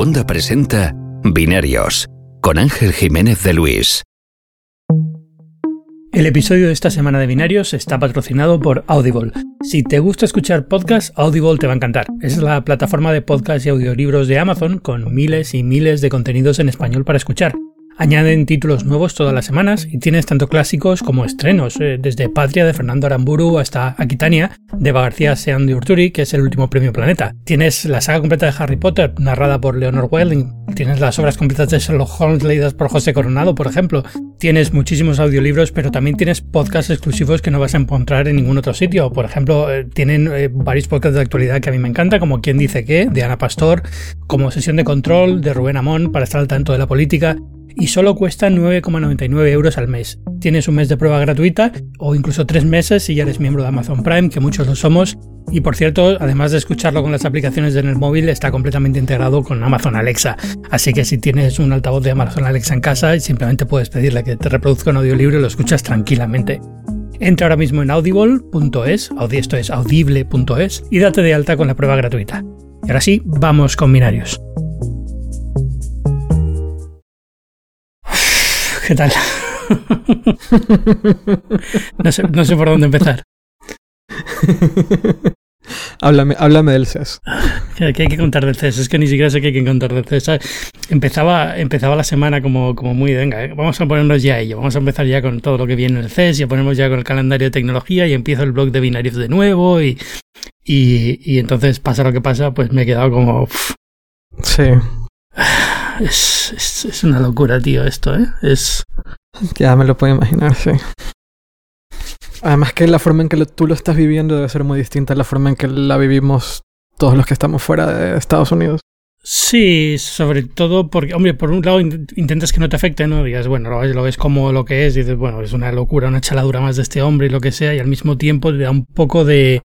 Segunda presenta Binarios con Ángel Jiménez de Luis. El episodio de esta semana de Binarios está patrocinado por Audible. Si te gusta escuchar podcasts, Audible te va a encantar. Es la plataforma de podcasts y audiolibros de Amazon con miles y miles de contenidos en español para escuchar. Añaden títulos nuevos todas las semanas y tienes tanto clásicos como estrenos, eh, desde Patria de Fernando Aramburu hasta Aquitania de García Sean de Urturi, que es el último premio Planeta. Tienes la saga completa de Harry Potter, narrada por Leonor Welling. Tienes las obras completas de Sherlock Holmes leídas por José Coronado, por ejemplo. Tienes muchísimos audiolibros, pero también tienes podcasts exclusivos que no vas a encontrar en ningún otro sitio. Por ejemplo, eh, tienen eh, varios podcasts de actualidad que a mí me encanta, como Quién dice qué, de Ana Pastor, como Sesión de Control, de Rubén Amón, para estar al tanto de la política y solo cuesta 9,99 euros al mes. Tienes un mes de prueba gratuita o incluso tres meses si ya eres miembro de Amazon Prime, que muchos lo somos. Y por cierto, además de escucharlo con las aplicaciones en el móvil, está completamente integrado con Amazon Alexa. Así que si tienes un altavoz de Amazon Alexa en casa, simplemente puedes pedirle que te reproduzca un audiolibro y lo escuchas tranquilamente. Entra ahora mismo en audible.es, audible.es, y date de alta con la prueba gratuita. Y ahora sí, vamos con binarios. ¿Qué tal? no, sé, no sé por dónde empezar. háblame, háblame del CES. ¿Qué, hay que contar del CES? Es que ni siquiera sé qué hay que contar del CES. Empezaba, empezaba la semana como, como muy, venga, eh, vamos a ponernos ya a ello. Vamos a empezar ya con todo lo que viene en el CES, ya ponemos ya con el calendario de tecnología y empiezo el blog de binarios de nuevo y, y, entonces pasa lo que pasa, pues me he quedado como... Sí. Es, es, una locura, tío, esto, ¿eh? Es... Ya me lo puedo imaginar, sí. Además que la forma en que tú lo estás viviendo debe ser muy distinta a la forma en que la vivimos todos los que estamos fuera de Estados Unidos. Sí, sobre todo porque, hombre, por un lado intentas que no te afecte, ¿no? Digas, bueno, lo ves, como lo que es, y dices, bueno, es una locura, una chaladura más de este hombre y lo que sea, y al mismo tiempo te da un poco de,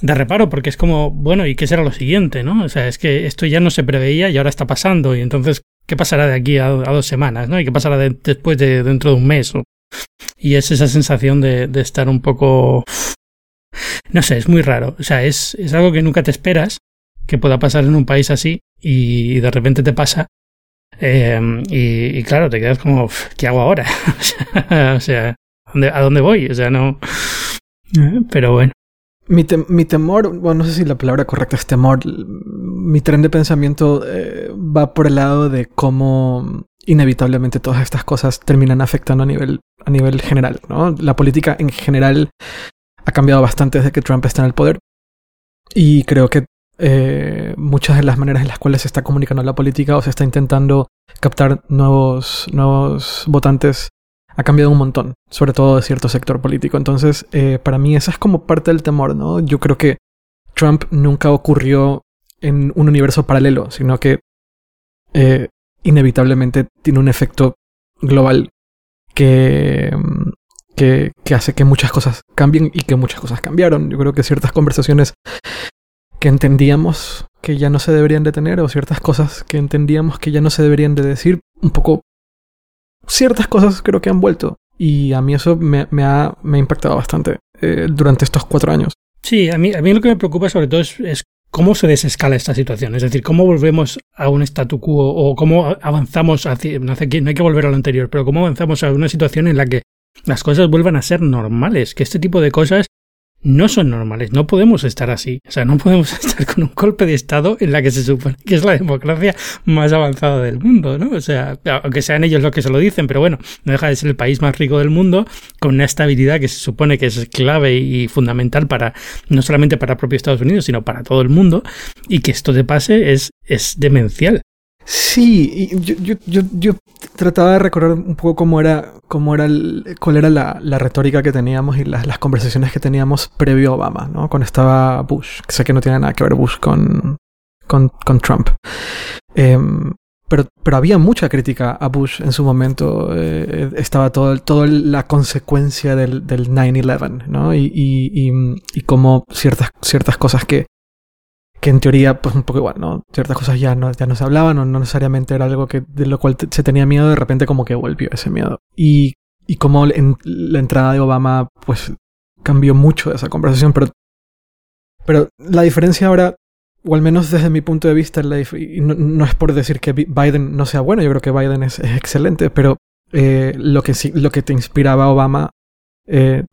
de reparo, porque es como, bueno, ¿y qué será lo siguiente, no? O sea, es que esto ya no se preveía y ahora está pasando, y entonces, ¿qué pasará de aquí a, dos semanas, no? ¿Y qué pasará después de dentro de un mes? Y es esa sensación de, de, estar un poco... No sé, es muy raro. O sea, es, es algo que nunca te esperas que pueda pasar en un país así y de repente te pasa. Eh, y, y, claro, te quedas como, ¿qué hago ahora? o sea, ¿a dónde voy? O sea, no... Pero bueno. Mi, mi, temor, bueno, no sé si la palabra correcta es temor, mi tren de pensamiento eh, va por el lado de cómo inevitablemente todas estas cosas terminan afectando a nivel, a nivel general, ¿no? La política en general ha cambiado bastante desde que Trump está en el poder y creo que eh, muchas de las maneras en las cuales se está comunicando la política o se está intentando captar nuevos, nuevos votantes ha cambiado un montón, sobre todo de cierto sector político. Entonces, eh, para mí esa es como parte del temor, ¿no? Yo creo que Trump nunca ocurrió en un universo paralelo, sino que eh, inevitablemente tiene un efecto global que, mm, que, que hace que muchas cosas cambien y que muchas cosas cambiaron. Yo creo que ciertas conversaciones que entendíamos que ya no se deberían de tener o ciertas cosas que entendíamos que ya no se deberían de decir, un poco ciertas cosas creo que han vuelto. Y a mí eso me, me, ha, me ha, impactado bastante eh, durante estos cuatro años. Sí, a mí, a mí lo que me preocupa sobre todo es, cómo se desescala esta situación. Es decir, cómo volvemos a un statu quo o cómo avanzamos hacia... No, hay que volver a lo anterior, pero cómo avanzamos a una situación en la que las cosas vuelvan a ser normales. Que este tipo de cosas no son normales, no podemos estar así. O sea, no podemos estar con un golpe de Estado en la que se supone que es la democracia más avanzada del mundo, ¿no? O sea, aunque sean ellos los que se lo dicen, pero bueno, no deja de ser el país más rico del mundo, con una estabilidad que se supone que es clave y fundamental para, no solamente para propio Estados Unidos, sino para todo el mundo, y que esto te pase es, es demencial. Sí, yo, yo, yo, yo, trataba de recordar un poco cómo era, cómo era cuál era la, la, retórica que teníamos y las, las, conversaciones que teníamos previo a Obama, ¿no? Cuando estaba Bush, que sé que no tiene nada que ver Bush con, con, Trump. Eh, pero, pero había mucha crítica a Bush en su momento. Eh, estaba todo, toda la consecuencia del, del 9-11, ¿no? Y, y, y, y como ciertas, ciertas cosas que, que en teoría, pues un poco igual, ¿no? Ciertas cosas ya no, ya no se hablaban o no necesariamente era algo que, de lo cual se tenía miedo, de repente como que volvió ese miedo. Y, y como en la entrada de Obama, pues cambió mucho esa conversación, pero, pero la diferencia ahora o al menos desde mi punto de vista, y no, es por decir que Biden no sea bueno, yo creo que Biden es, excelente, pero eh, lo, que sí, lo que te inspiraba a Obama eh,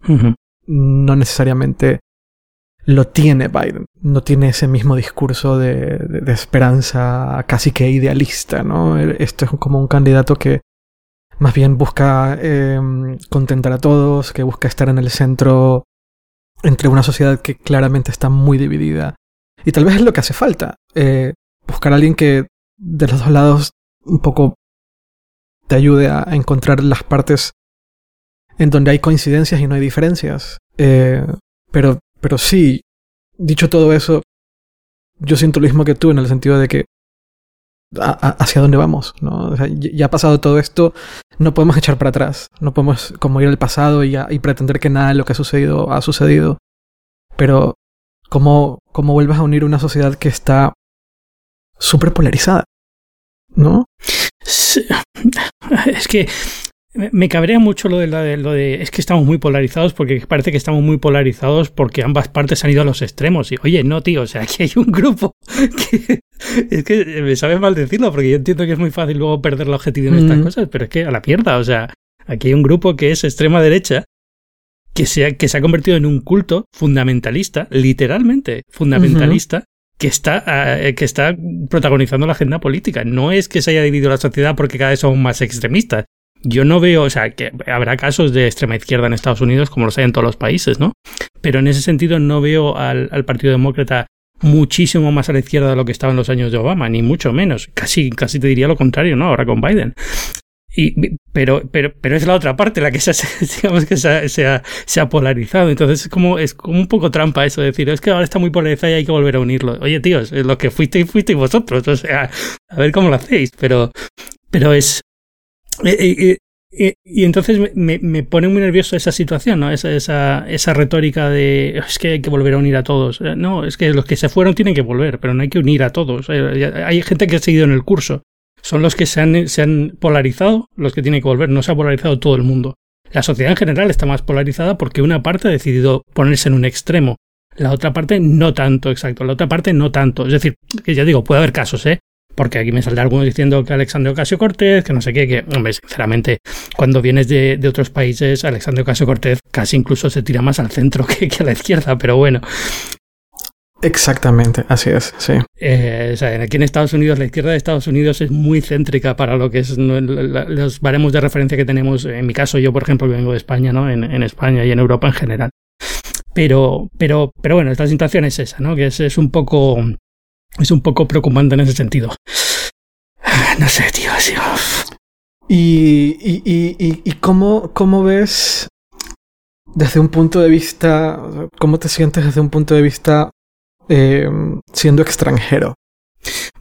no necesariamente lo tiene Biden. No tiene ese mismo discurso de, de, esperanza casi que idealista, ¿no? Esto es como un candidato que más bien busca em, contentar a todos, que busca estar en el centro entre una sociedad que claramente está muy dividida. Y tal vez es lo que hace falta. Eh, buscar a alguien que de los dos lados un poco te ayude a, encontrar las partes en donde hay coincidencias y no hay diferencias. Eh, pero, pero sí, dicho todo eso, yo siento lo mismo que tú en el sentido de que hacia dónde vamos, ¿no? ya ha pasado todo esto, no podemos echar para atrás, no podemos como ir al pasado y, y pretender que nada de lo que ha sucedido ha sucedido. Pero, ¿cómo, cómo a unir una sociedad que está súper polarizada? ¿No? Es que me cabrea mucho lo de, lo de es que estamos muy polarizados porque parece que estamos muy polarizados porque ambas partes han ido a los extremos. Y oye no tío o sea aquí hay un grupo que es que me sabe mal decirlo porque yo entiendo que es muy fácil luego perder la objetividad en estas cosas pero es que a la mierda o sea aquí hay un grupo que es extrema derecha que se ha, que se ha convertido en un culto fundamentalista literalmente fundamentalista que está, eh, que está protagonizando la agenda política. No es que se haya dividido la sociedad porque cada vez son más extremistas, yo no veo, o sea, que habrá casos de extrema izquierda en Estados Unidos como los hay en todos los países, ¿no? Pero en ese sentido no veo al, Partido Demócrata muchísimo más a la izquierda de lo que estaba en los años de Obama, ni mucho menos. Casi, casi te diría lo contrario, ¿no? Ahora con Biden. Y, pero, pero, pero es la otra parte la que se, digamos que se ha, se, ha, polarizado. Entonces es como, es como un poco trampa eso, decir, es que ahora está muy polarizado y hay que volver a unirlo. Oye, tíos, lo que fuisteis, fuisteis vosotros. O sea, a ver cómo lo hacéis. Pero, pero es, y, entonces me, me, pone muy nervioso esa situación, ¿no? Esa, esa, esa retórica de es que hay que volver a unir a todos. Eh, no, es que los que se fueron tienen que volver, pero no hay que unir a todos. Eh, hay gente que ha seguido en el curso. Son los que se han, se han polarizado los que tienen que volver. No se ha polarizado todo el mundo. La sociedad en general está más polarizada porque una parte ha decidido ponerse en un extremo. La otra parte no tanto, exacto. La otra parte no tanto. Es decir, que ya digo, puede haber casos, ¿eh? Porque aquí me saldrá alguno diciendo que Alexandre Ocasio Cortez, que no sé qué, que, hombre, sinceramente, cuando vienes de, otros países, Alexandre Ocasio Cortez casi incluso se tira más al centro que, a la izquierda, pero bueno. Exactamente, así es, sí. Eh, o sea, aquí en Estados Unidos, la izquierda de Estados Unidos es muy céntrica para lo que es los baremos de referencia que tenemos. En mi caso, yo, por ejemplo, vengo de España, ¿no? En, en España y en Europa en general. Pero, pero, pero bueno, esta situación es esa, ¿no? Que es, es un poco es un poco preocupante en ese sentido. No sé, tío, así. ¿Y, y, y, y cómo, cómo ves desde un punto de vista, cómo te sientes desde un punto de vista eh, siendo extranjero?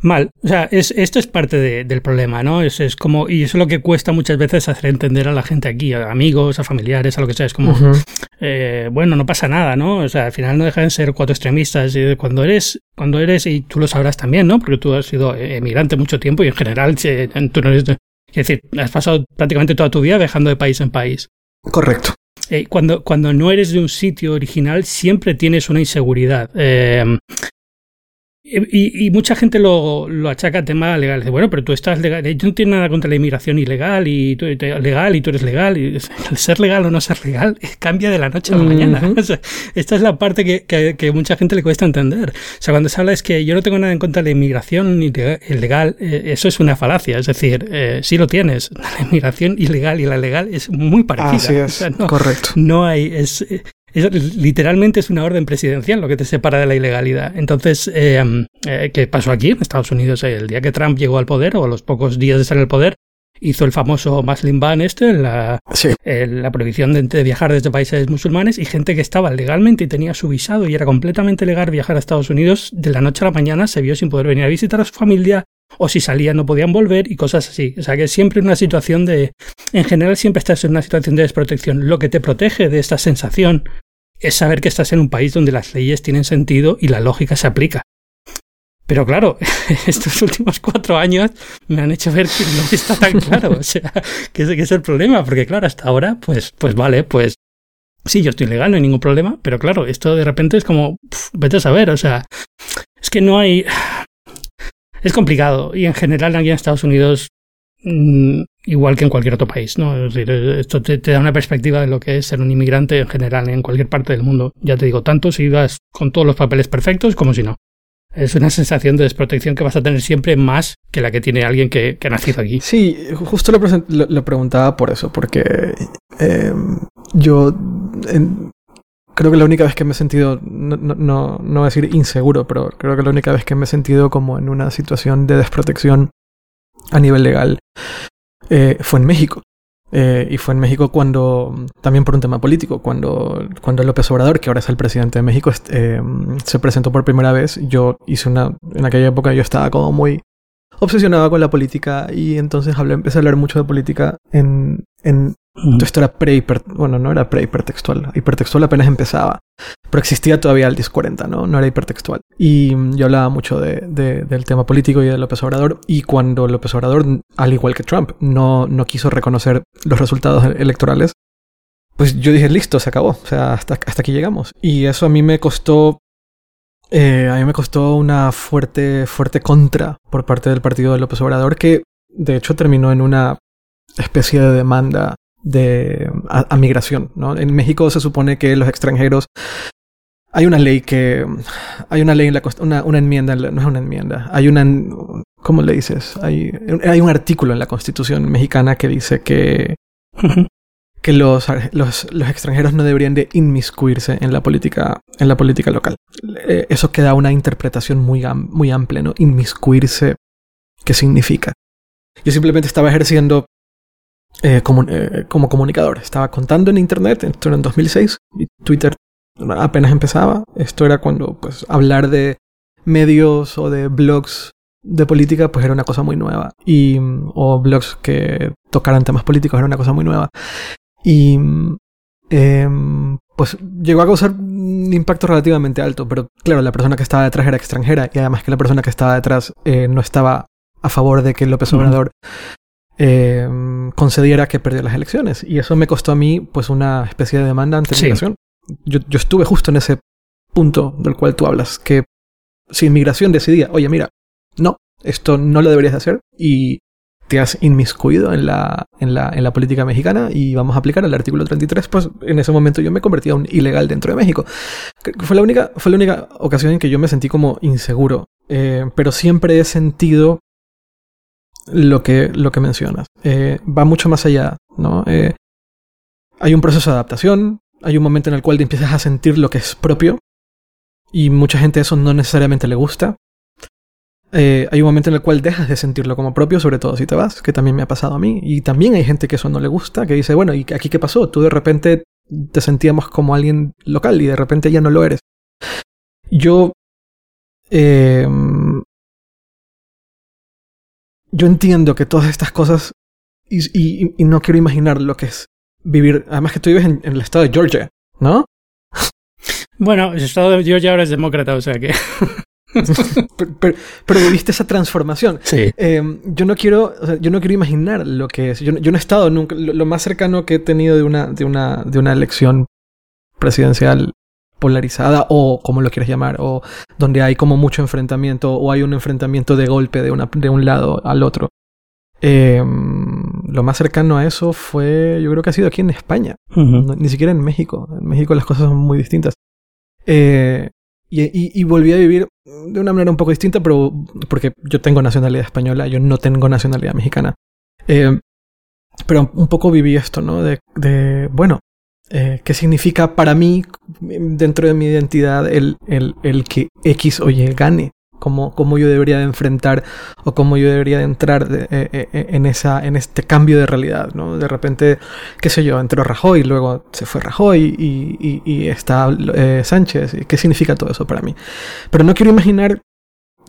Mal. O sea, es, esto es parte del problema, ¿no? Es, es como, y eso es lo que cuesta muchas veces hacer entender a la gente aquí, a amigos, a familiares, a lo que sea. Es como, eh, bueno, no pasa nada, ¿no? O sea, al final no dejan de ser cuatro extremistas. Y cuando eres, cuando eres, y tú lo sabrás también, ¿no? Porque tú has sido emigrante mucho tiempo y en general tú no eres. Es decir, has pasado prácticamente toda tu vida viajando de país en país. Correcto. Eh, cuando, cuando no eres de un sitio original, siempre tienes una inseguridad. Eh, y, y, mucha gente lo, lo, achaca a temas legales. Bueno, pero tú estás legal. Yo no tengo nada contra la inmigración ilegal y tú, legal y tú eres legal. Y el ser legal o no ser legal cambia de la noche a la mañana. esta es la parte que, que, que, mucha gente le cuesta entender. O sea, cuando se habla es que yo no tengo nada en contra de la inmigración ilegal, eh, eso es una falacia. Es decir, eh, sí lo tienes. La inmigración ilegal y la legal es muy parecida. Así es, correcto. No hay. Es, literalmente es una orden presidencial lo que te separa de la ilegalidad. Entonces, eh, eh, ¿qué pasó aquí en Estados Unidos? El día que Trump llegó al poder, o a los pocos días de estar en el poder, hizo el famoso Muslim Ban este, la, la prohibición de, viajar desde países musulmanes y gente que estaba legalmente y tenía su visado y era completamente legal viajar a Estados Unidos, de la noche a la mañana se vio sin poder venir a visitar a su familia o si salían no podían volver y cosas así. O sea que siempre una situación de, en general siempre estás en una situación de desprotección. Lo que te protege de esta sensación es saber que estás en un país donde las leyes tienen sentido y la lógica se aplica. Pero claro, estos últimos cuatro años me han hecho ver que no está tan claro. O sea, que ese es el problema. Porque claro, hasta ahora, pues, pues vale, pues sí, yo estoy legal, no hay ningún problema. Pero claro, esto de repente es como, vete a saber, o sea, Es que no hay... Es complicado y en general aquí en Estados Unidos mm, igual que en cualquier otro país, ¿no? Es decir, esto te, da una perspectiva de lo que es ser un inmigrante en general en cualquier parte del mundo. Ya te digo, tanto si vas con todos los papeles perfectos como si no. Es una sensación de desprotección que vas a tener siempre más que la que tiene alguien que, ha nacido aquí. Sí, justo lo, preguntaba por eso, porque em, yo creo que la única vez que me he sentido, no, no, no, voy a decir inseguro, pero creo que la única vez que me he sentido como en una situación de desprotección a nivel legal eh, fue en México. Eh, y fue en México cuando, también por un tema político, cuando, cuando López Obrador, que ahora es el presidente de México, eh, se presentó por primera vez, yo hice una, en aquella época yo estaba como muy obsesionado con la política y entonces hablé, empecé a hablar mucho de política en, en esto era pre bueno, no era pre-hipertextual, hipertextual apenas empezaba, pero existía todavía el DIS 40, ¿no? No era hipertextual. Y yo hablaba mucho de, del tema político y de López Obrador, y cuando López Obrador, al igual que Trump, no, no quiso reconocer los resultados electorales, pues yo dije, listo, se acabó, o sea, hasta, hasta aquí llegamos. Y eso a mí me costó eh, a mí me costó una fuerte, fuerte contra por parte del partido de López Obrador, que de hecho terminó en una especie de demanda de a, migración. ¿no? En México se supone que los extranjeros hay una ley que hay una ley en la una, una enmienda no es una enmienda hay una cómo le dices hay, hay un artículo en la Constitución mexicana que dice que que los, los, los, extranjeros no deberían de inmiscuirse en la política en la política local eh, eso queda una interpretación muy muy amplia no inmiscuirse qué significa yo simplemente estaba ejerciendo eh, como, eh, como, comunicador. Estaba contando en Internet, esto era en 2006, y Twitter apenas empezaba. Esto era cuando pues, hablar de medios o de blogs de política pues era una cosa muy nueva. Y, o blogs que tocaran temas políticos era una cosa muy nueva. Y em, pues llegó a causar un impacto relativamente alto, pero claro, la persona que estaba detrás era extranjera y además que la persona que estaba detrás eh, no estaba a favor de que López Obrador eh, concediera que perdió las elecciones. Y eso me costó a mí pues una especie de demanda ante inmigración. Yo, yo estuve justo en ese punto del cual tú hablas, que si inmigración decidía, oye, mira, no, esto no lo deberías hacer y te has inmiscuido en la, en la, en la política mexicana y vamos a aplicar el artículo 33, pues en ese momento yo me convertí a un ilegal dentro de México. Fue la única, fue la única ocasión en que yo me sentí como inseguro, eh, pero siempre he sentido lo que, lo que mencionas. Eh, va mucho más allá, ¿no? Eh, hay un proceso de adaptación, hay un momento en el cual te empiezas a sentir lo que es propio, y mucha gente eso no necesariamente le gusta. Eh, hay un momento en el cual dejas de sentirlo como propio, sobre todo si te vas, que también me ha pasado a mí. Y también hay gente que eso no le gusta, que dice, bueno, ¿y aquí qué pasó? Tú de repente te sentíamos como alguien local y de repente ya no lo eres. Yo yo entiendo que todas estas cosas y, no quiero imaginar lo que es vivir. Además que tú vives en, el estado de Georgia, ¿no? Bueno, el estado de Georgia ahora es demócrata, o sea que. pero, viviste esa transformación. Sí. Em, yo no quiero, yo no quiero imaginar lo que es. Yo, no he estado nunca. Lo, más cercano que he tenido de una, de una, de una elección presidencial polarizada o como lo quieras llamar, o donde hay como mucho enfrentamiento o hay un enfrentamiento de golpe de, una, de un lado al otro. Em, lo más cercano a eso fue, yo creo que ha sido aquí en España, ni siquiera en México. En México las cosas son muy distintas. Eh, y, y, volví a vivir de una manera un poco distinta, pero porque yo tengo nacionalidad española, yo no tengo nacionalidad mexicana. Eh, pero un poco viví esto, ¿no? De, de bueno, eh, qué significa para mí, dentro de mi identidad, el, el, el que X o Y gane. Cómo, cómo, yo debería de enfrentar o cómo yo debería de entrar eh, eh, en, esa, en este cambio de realidad, ¿no? De repente, qué sé yo, entró Rajoy, luego se fue Rajoy y, y, y está Sánchez. ¿Qué significa todo eso para mí? Pero no quiero imaginar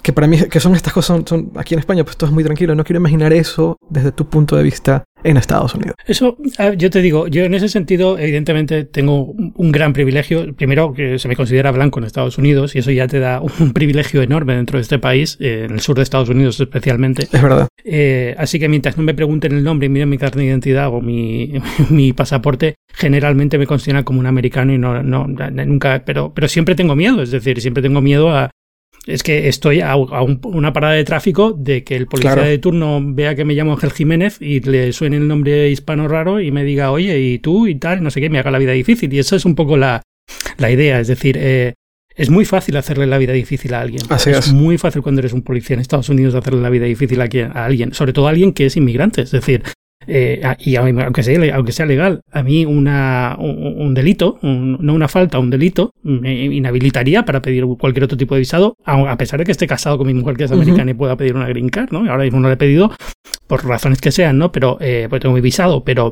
que para mí, que son estas cosas, son, aquí en España, pues todo es muy tranquilo. No quiero imaginar eso desde tu punto de vista en Estados Unidos. Eso, yo te digo, yo en ese sentido, evidentemente, tengo un gran privilegio. Primero, que se me considera blanco en Estados Unidos, y eso ya te da un privilegio enorme dentro de este país, eh, en el sur de Estados Unidos especialmente. Es verdad. Eh, así que mientras no me pregunten el nombre y miren mi carta de identidad o mi, mi pasaporte, generalmente me consideran como un americano y no, no, nunca, pero, pero siempre tengo miedo, es decir, siempre tengo miedo a, es que estoy a, una parada de tráfico de que el policía de turno vea que me llamo Ángel Jiménez y le suene el nombre hispano raro y me diga, oye, y tú y tal, no sé qué, me haga la vida difícil. Y esa es un poco la, la idea. Es decir, eh, es muy fácil hacerle la vida difícil a alguien. Así es. es. muy fácil cuando eres un policía en Estados Unidos hacerle la vida difícil a, alguien, sobre todo a alguien que es inmigrante. Es decir, eh, y aunque sea, aunque sea legal, a mí una, un, delito, no una falta, un delito, me inhabilitaría para pedir cualquier otro tipo de visado, a pesar de que esté casado con mi mujer que es americana y pueda pedir una green card, ¿no? Ahora mismo no le he pedido por razones que sean, ¿no? Pero eh, pues tengo mi visado, pero,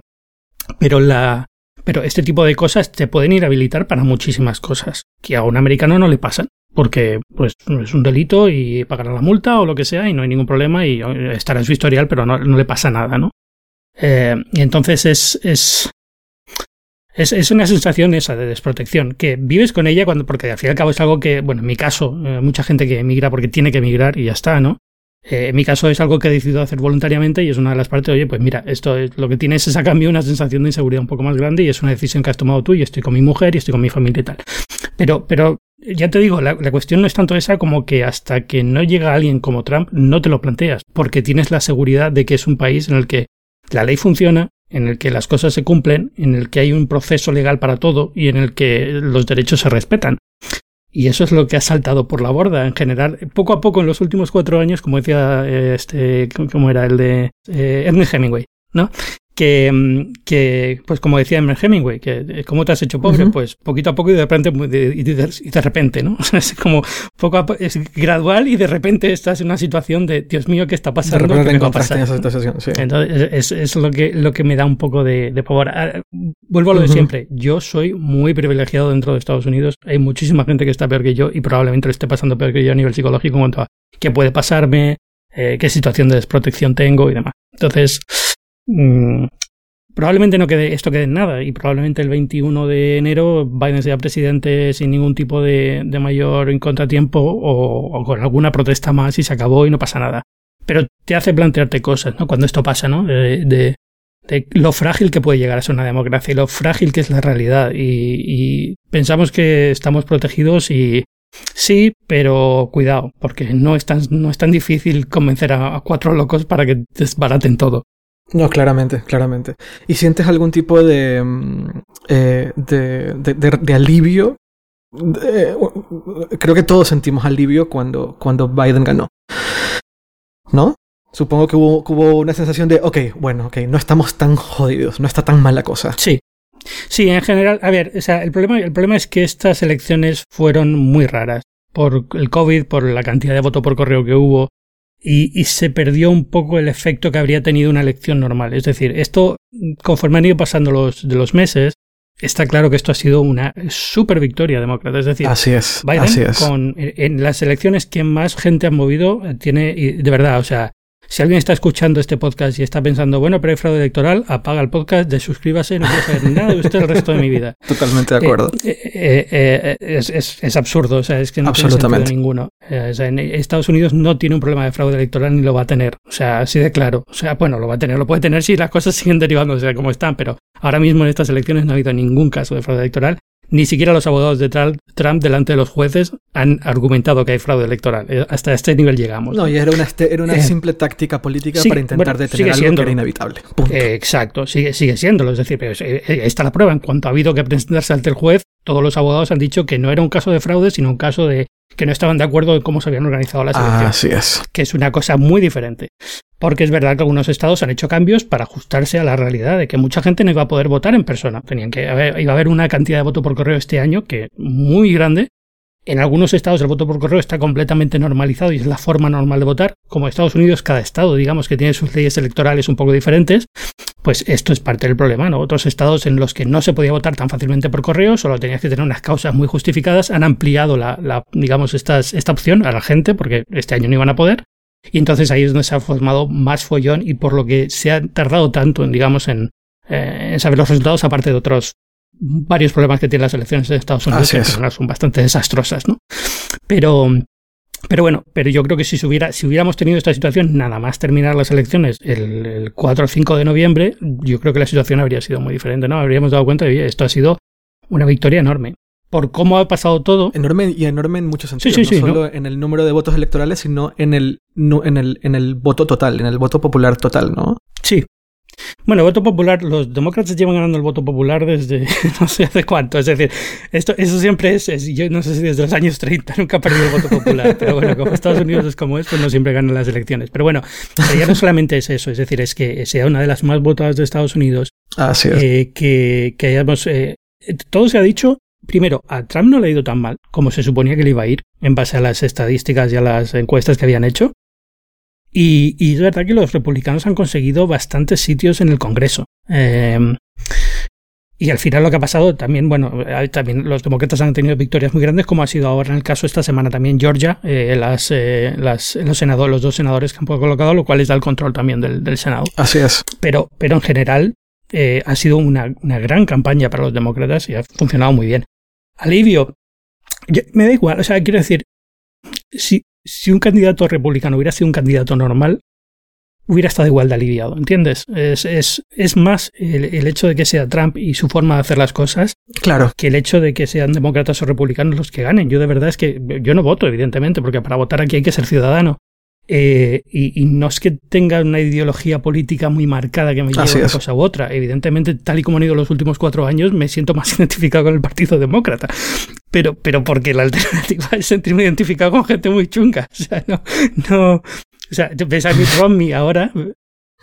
pero la, pero este tipo de cosas te pueden inhabilitar para muchísimas cosas que a un americano no le pasan. Porque pues es un delito y pagará la multa o lo que sea y no hay ningún problema y estará en su historial pero no, no le pasa nada, ¿no? Eh, y entonces es, es, es, es, una sensación esa de desprotección, que vives con ella cuando, porque al fin y al cabo es algo que, bueno, en mi caso, eh, mucha gente que emigra porque tiene que emigrar y ya está, ¿no? Eh, en mi caso es algo que he decidido hacer voluntariamente y es una de las partes, oye, pues mira, esto es lo que tienes es a cambio una sensación de inseguridad un poco más grande y es una decisión que has tomado tú y estoy con mi mujer y estoy con mi familia y tal. Pero, pero ya te digo, la, la, cuestión no es tanto esa como que hasta que no llega alguien como Trump no te lo planteas, porque tienes la seguridad de que es un país en el que la ley funciona, en el que las cosas se cumplen, en el que hay un proceso legal para todo y en el que los derechos se respetan. Y eso es lo que ha saltado por la borda en general. Poco a poco en los últimos cuatro años, como decía este, como era el de eh, Ernest Hemingway, ¿no? Que, mm, que, pues como decía Hemingway, que eh, ¿cómo te has hecho pobre? Pues poquito a poco y de repente, y de, repente, ¿no? es como poco a, es gradual y de repente estás en una situación de, Dios mío, ¿qué está pasando? De repente ¿Qué sí. Entonces, es, es, lo, que, lo que me da un poco de, de pavor. Ah, vuelvo a lo de siempre. Yo soy muy privilegiado dentro de Estados Unidos. Hay muchísima gente que está peor que yo y probablemente lo esté pasando peor que yo a nivel psicológico en cuanto a qué puede pasarme, eh, qué situación de desprotección tengo y demás. Entonces, Mm, probablemente no quede esto quede en nada y probablemente el 21 de enero Biden sea presidente sin ningún tipo de, mayor contratiempo o, con alguna protesta más y se acabó y no pasa nada. Pero te hace plantearte cosas, ¿no? Cuando esto pasa, ¿no? De, de, lo frágil que puede llegar a ser una democracia y lo frágil que es la realidad. Y, y pensamos que estamos protegidos y sí, pero cuidado, porque no es tan, no es tan difícil convencer a cuatro locos para que desbaraten todo. No, claramente, claramente. ¿Y sientes algún tipo de, mm, eh, de, de, alivio? Eh, creo que todos sentimos alivio cuando, cuando Biden ganó. ¿No? Supongo que hubo, hubo una sensación de, ok, bueno, ok, no estamos tan jodidos, no está tan mal la cosa. Sí, Sí, en general, a ver, o sea, el problema, el problema es que estas elecciones fueron muy raras por el COVID, por la cantidad de voto por correo que hubo, y, se perdió un poco el efecto que habría tenido una elección normal. Es decir, esto, conforme han ido pasando los, de los meses, está claro que esto ha sido una super victoria demócrata. Es decir, así es, Biden, Con, en las elecciones que más gente ha movido, tiene, de verdad, o sea, si alguien está escuchando este podcast y está pensando, bueno, pero hay fraude electoral, apaga el podcast, desuscríbase, no quiero saber nada de usted el resto de mi vida. Totalmente de acuerdo. Eh, eh, eh, es, es, es, absurdo, o sea, es que no tiene sentido ninguno. O sea, en Estados Unidos no tiene un problema de fraude electoral ni lo va a tener. O sea, así de claro. O sea, bueno, lo va a tener, lo puede tener si las cosas siguen derivando, o sea, como están, pero ahora mismo en estas elecciones no ha habido ningún caso de fraude electoral ni siquiera los abogados de Trump delante de los jueces han argumentado que hay fraude electoral. Eh, hasta este nivel llegamos. No, y era una, este, era una eh, simple táctica política para intentar detener algo que era inevitable. Eh, exacto, sigue, sigue siéndolo. Es decir, está la prueba. En cuanto ha habido que presentarse ante el juez, todos los abogados han dicho que no era un caso de fraude, sino un caso de que no estaban de acuerdo en cómo se habían organizado las elecciones. Así es. Que es una cosa muy diferente. Porque es verdad que algunos estados han hecho cambios para ajustarse a la realidad de que mucha gente no iba a poder votar en persona. Tenían que iba a haber una cantidad de voto por correo este año que muy grande. En algunos estados el voto por correo está completamente normalizado y es la forma normal de votar. Como Estados Unidos, cada estado, digamos que tiene sus leyes electorales un poco diferentes, pues esto es parte del problema. Otros estados en los que no se podía votar tan fácilmente por correo, solo tenías que tener unas causas muy justificadas, han ampliado la, digamos, esta opción a la gente, porque este año no iban a poder. Y entonces ahí es donde se ha formado más follón y por lo que se ha tardado tanto en, digamos, en, eh, saber los resultados, aparte de otros varios problemas que tienen las elecciones de Estados Unidos, que son bastante desastrosas, ¿no? Pero, pero bueno, pero yo creo que si, hubiera, si hubiéramos tenido esta situación, nada más terminar las elecciones el, el, 4 o 5 de noviembre, yo creo que la situación habría sido muy diferente, ¿no? Habríamos dado cuenta de que esto ha sido una victoria enorme por cómo ha pasado todo. Enorme y enorme en muchos sentidos. no solo en el número de votos electorales, sino en el, en, el, en el voto total, en el voto popular total, ¿no? Sí. Bueno, el voto popular, los demócratas llevan ganando el voto popular desde no sé hace cuánto. Es decir, esto, eso siempre es, yo no sé si desde los años 30 nunca ha perdido el voto popular. Pero bueno, como Estados Unidos es como es, pues no siempre ganan las elecciones. Pero bueno, ya no solamente es eso, es decir, es que sea una de las más votadas de Estados Unidos. Así eh, que, que hayamos. Eh, todo se ha dicho primero, a Trump no le ha ido tan mal como se suponía que le iba a ir en base a las estadísticas y a las encuestas que habían hecho. Y, es verdad que los republicanos han conseguido bastantes sitios en el Congreso. Em, y al final lo que ha pasado también, bueno, eh, también los demócratas han tenido victorias muy grandes, como ha sido ahora en el caso esta semana también Georgia, eh, las, eh, las, los, senadores, los dos senadores que han colocado, lo cual les da el control también del, del Senado. Así es. Pero, pero en general ha sido una, una gran campaña para los demócratas y ha funcionado muy bien alivio. me da igual, o sea, quiero decir, si, si un candidato republicano hubiera sido un candidato normal, hubiera estado igual de aliviado, ¿entiendes? Es, es, es más el, hecho de que sea Trump y su forma de hacer las cosas claro. que el hecho de que sean demócratas o republicanos los que ganen. Yo de verdad es que yo no voto, evidentemente, porque para votar aquí hay que ser ciudadano. Eh, y, no es que tenga una ideología política muy marcada que me lleve a una cosa u otra. Evidentemente, tal y como han ido los últimos cuatro años, me siento más identificado con el Partido Demócrata. Pero, pero porque la alternativa es sentirme identificado con gente muy chunga. O sea, no, no. O sea, ves a Mitt Romney ahora.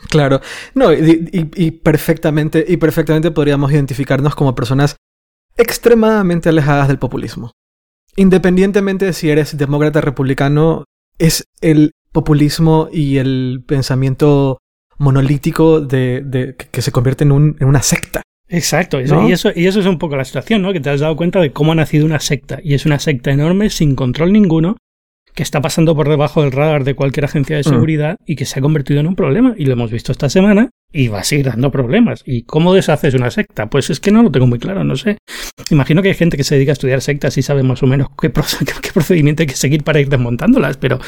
Claro, no, y, perfectamente, y perfectamente podríamos identificarnos como personas extremadamente alejadas del populismo. Independientemente de si eres demócrata, republicano, es el populismo y el pensamiento monolítico de, que se convierte en, un, en una secta. Exacto, y, eso, y eso es un poco la situación, ¿no? Que te has dado cuenta de cómo ha nacido una secta. Y es una secta enorme, sin control ninguno, que está pasando por debajo del radar de cualquier agencia de mm. seguridad y que se ha convertido en un problema. Y lo hemos visto esta semana y va a seguir dando problemas. ¿Y cómo deshaces una secta? Pues es que no lo tengo muy claro, no sé. Imagino que hay gente que se dedica a estudiar sectas y sabe más o menos qué, procedimiento hay que seguir para ir desmontándolas, pero,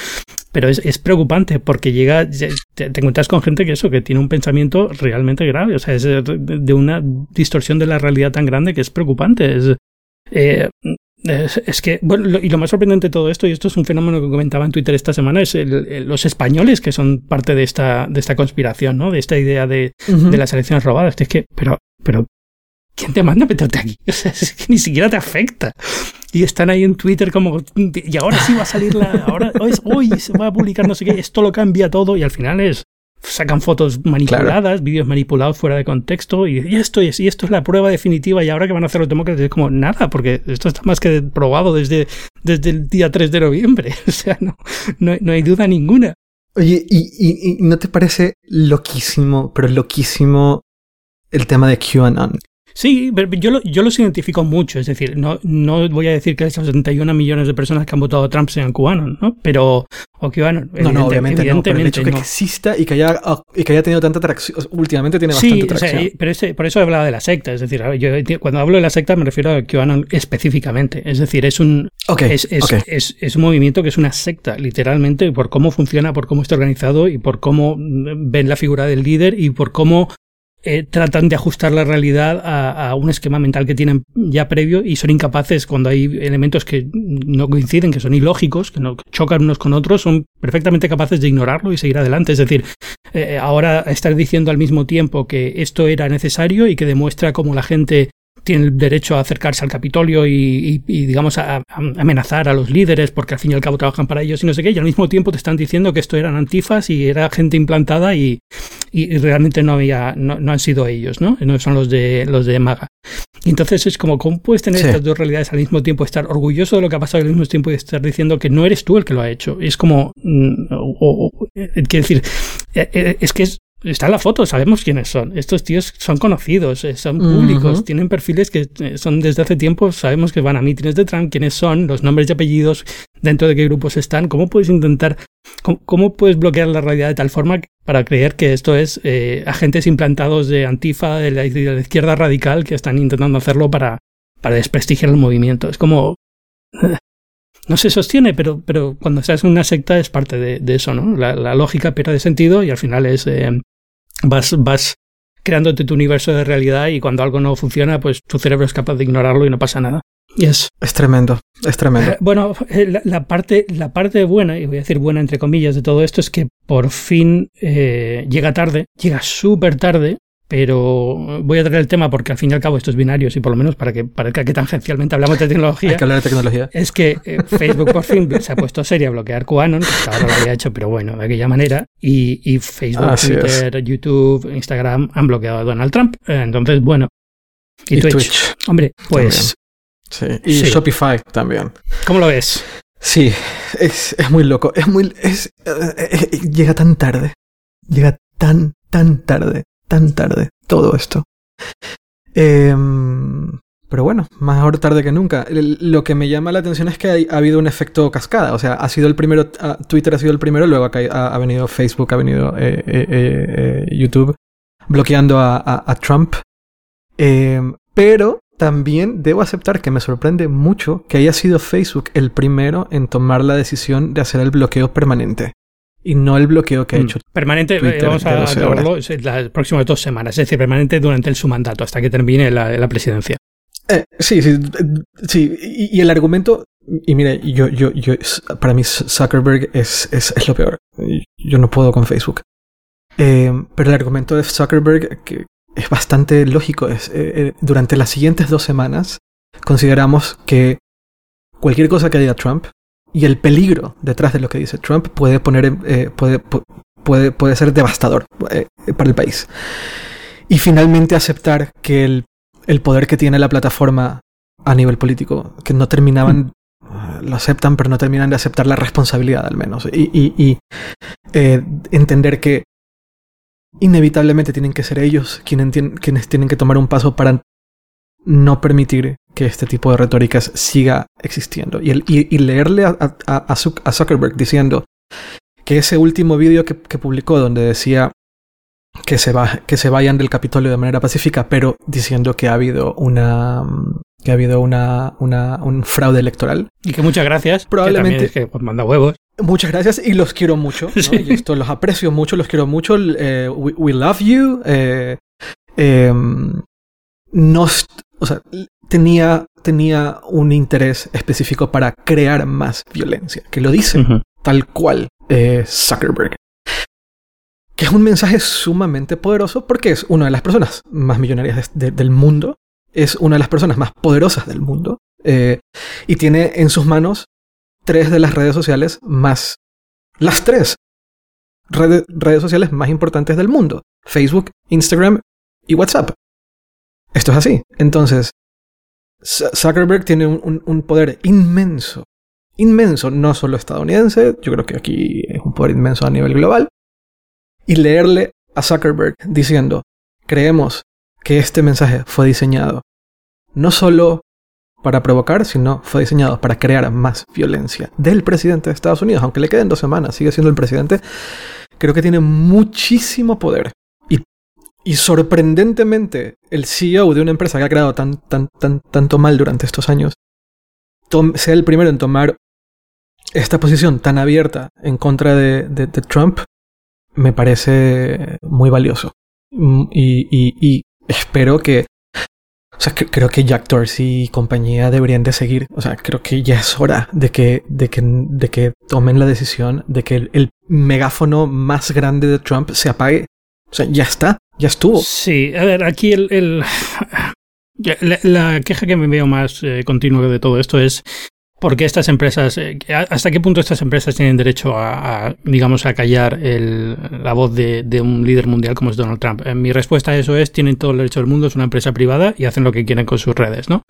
pero es, preocupante porque llega, te, encuentras con gente que eso, que tiene un pensamiento realmente grave, o sea, es de, una distorsión de la realidad tan grande que es preocupante. Es, eh, es, que, bueno, y lo más sorprendente de todo esto, y esto es un fenómeno que comentaba en Twitter esta semana, es los españoles que son parte de esta, de esta conspiración, ¿no? De esta idea de, de las elecciones robadas. Es que, pero, pero, ¿quién te manda a meterte aquí? O sea, es que ni siquiera te afecta. Y están ahí en Twitter como, y ahora sí va a salir la, ahora, hoy, hoy se va a publicar no sé qué, esto lo cambia todo, y al final es, sacan fotos manipuladas, vídeos manipulados fuera de contexto y, esto es, y esto es la prueba definitiva y ahora que van a hacer los demócratas es como nada, porque esto está más que probado desde, desde el día 3 de noviembre. O sea, no, no, hay duda ninguna. Oye, ¿y, ¿y, no te parece loquísimo, pero loquísimo el tema de QAnon? Sí, pero yo, yo los identifico mucho, es decir, no, no voy a decir que esos 61 millones de personas que han votado a Trump sean cubanos, ¿no? Pero, o cubanos. No, no, obviamente no, pero el hecho que exista y que, haya, y que haya tenido tanta atracción, últimamente tiene bastante atracción. Sí, pero ese, por eso hablaba de la secta, es decir, yo cuando hablo de la secta me refiero a QAnon específicamente, es decir, es un, es, es, es, un movimiento que es una secta, literalmente, por cómo funciona, por cómo está organizado y por cómo ven la figura del líder y por cómo eh, tratan de ajustar la realidad a, un esquema mental que tienen ya previo y son incapaces cuando hay elementos que no coinciden, que son ilógicos, que no chocan unos con otros, son perfectamente capaces de ignorarlo y seguir adelante. Es decir, eh, ahora estar diciendo al mismo tiempo que esto era necesario y que demuestra cómo la gente tiene el derecho a acercarse al Capitolio y, digamos, a, amenazar a los líderes porque al fin y al cabo trabajan para ellos y no sé qué, y al mismo tiempo te están diciendo que esto eran antifas y era gente implantada y, y realmente no había, no, han sido ellos, ¿no? No son los de, los de Maga. Y entonces es como, ¿cómo puedes tener estas dos realidades al mismo tiempo, estar orgulloso de lo que ha pasado y al mismo tiempo y estar diciendo que no eres tú el que lo ha hecho? Es como, mm, o, eh, quiero decir, eh, eh, es que es, Está en la foto, sabemos quiénes son. Estos tíos son conocidos, eh, son públicos, tienen perfiles que eh, son desde hace tiempo, sabemos que van a mítines de Trump, quiénes son, los nombres y apellidos, dentro de qué grupos están. ¿Cómo puedes intentar, cómo, puedes bloquear la realidad de tal forma para creer que esto es eh, agentes implantados de Antifa, de la, izquierda radical, que están intentando hacerlo para, para desprestigiar el movimiento? Es como... no se sostiene, pero, pero cuando estás en una secta es parte de, eso, ¿no? La, lógica pierde sentido y al final es vas, vas creándote tu universo de realidad y cuando algo no funciona, pues tu cerebro es capaz de ignorarlo y no pasa nada. Yes. Es tremendo, es tremendo. bueno, la, parte, la parte buena, y voy a decir buena entre comillas, de todo esto es que por fin llega tarde, llega súper tarde, pero voy a traer el tema porque al fin y al cabo estos binarios y por lo menos para que parezca que tangencialmente hablamos de tecnología. Hay que hablar de tecnología. Es que eh, Facebook por fin se ha puesto serio a bloquear QAnon, que hasta ahora lo había hecho, pero bueno, de aquella manera. Y, Facebook, Twitter, YouTube, Instagram han bloqueado a Donald Trump. Eh, entonces, bueno. Y, Twitch. Hombre, pues. Sí. Y Shopify también. ¿Cómo lo ves? Sí, es, es muy loco. Es muy. Es, eh, llega tan tarde. Llega tan, tan tarde tan tarde todo esto. Em, pero bueno, mejor tarde que nunca. Lo que me llama la atención es que ha habido un efecto cascada. O sea, ha sido el primero, ah, Twitter ha sido el primero, luego ha, venido Facebook, ha venido eh, eh, eh, YouTube bloqueando a, Trump. Em, pero también debo aceptar que me sorprende mucho que haya sido Facebook el primero en tomar la decisión de hacer el bloqueo permanente y no el bloqueo que ha mm. hecho. Permanente, eh, vamos a verlo las próximas dos semanas, es decir, permanente durante su mandato, hasta que termine la, presidencia. Eh, sí, sí, sí. Y, el argumento, y mire, yo, yo, yo, para mí Zuckerberg es, es, es lo peor. Yo no puedo con Facebook. Eh, pero el argumento de Zuckerberg, que es bastante lógico, es durante las siguientes dos semanas consideramos que cualquier cosa que diga Trump y el peligro detrás de lo que dice Trump puede poner eh, puede, puede, puede ser devastador eh, para el país. Y finalmente aceptar que el, el, poder que tiene la plataforma a nivel político, que no terminaban, mm. lo aceptan, pero no terminan de aceptar la responsabilidad al menos. Y, y, y eh, entender que inevitablemente tienen que ser ellos quienes, quienes tienen que tomar un paso para no permitir que este tipo de retóricas siga existiendo. Y, el, y, leerle a, a, Zuckerberg diciendo que ese último vídeo que, publicó donde decía que se, va, que se vayan del Capitolio de manera pacífica, pero diciendo que ha habido una que ha habido una, una un fraude electoral. Y que muchas gracias. Probablemente. Que, manda huevos. Muchas gracias y los quiero mucho. Y esto los aprecio mucho, los quiero mucho. Eh, we, love you. Eh, em, no, o sea, tenía, tenía un interés específico para crear más violencia, que lo dice tal cual eh, Zuckerberg. Que es un mensaje sumamente poderoso porque es una de las personas más millonarias del mundo, es una de las personas más poderosas del mundo eh, y tiene en sus manos tres de las redes sociales más, las tres redes sociales más importantes del mundo, Facebook, Instagram y WhatsApp. Esto es así. Entonces, Zuckerberg tiene un, poder inmenso, inmenso, no solo estadounidense, yo creo que aquí es un poder inmenso a nivel global. Y leerle a Zuckerberg diciendo, creemos que este mensaje fue diseñado no solo para provocar, sino fue diseñado para crear más violencia del presidente de Estados Unidos, aunque le queden dos semanas, sigue siendo el presidente, creo que tiene muchísimo poder y sorprendentemente, el CEO de una empresa que ha creado tan, tan, tan, tanto mal durante estos años, sea el primero en tomar esta posición tan abierta en contra de, de, Trump, me parece muy valioso. Mm, y, y, espero que. O sea, creo que Jack Dorsey y compañía deberían de seguir. O sea, creo que ya es hora de que, de que, de que tomen la decisión de que el megáfono más grande de Trump se apague. O sea, ya está. Ya estuvo. Sí, a ver, aquí el, la, queja que me veo más eh, continua de todo esto es porque estas empresas, eh, hasta qué punto estas empresas tienen derecho a, digamos, a callar el, la voz de, de, un líder mundial como es Donald Trump. Eh, mi respuesta a eso es, tienen todo el derecho del mundo, es una empresa privada y hacen lo que quieren con sus redes, ¿no?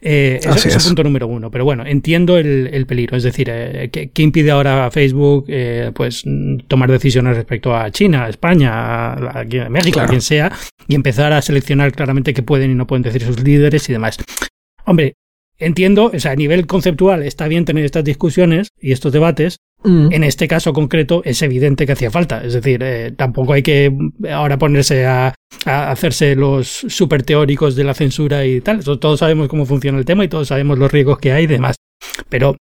Eh, ese es el punto número uno. Pero bueno, entiendo el, el peligro. Es decir, eh, ¿qué, impide ahora a Facebook pues tomar decisiones respecto a China, a España, a, México, a quien sea, y empezar a seleccionar claramente qué pueden y no pueden decir sus líderes y demás? Hombre, Entiendo, o sea, a nivel conceptual está bien tener estas discusiones y estos debates. Mm. En este caso concreto es evidente que hacía falta. Es decir, eh, tampoco hay que ahora ponerse a, hacerse los super teóricos de la censura y tal. Todos sabemos cómo funciona el tema y todos sabemos los riesgos que hay y demás. Pero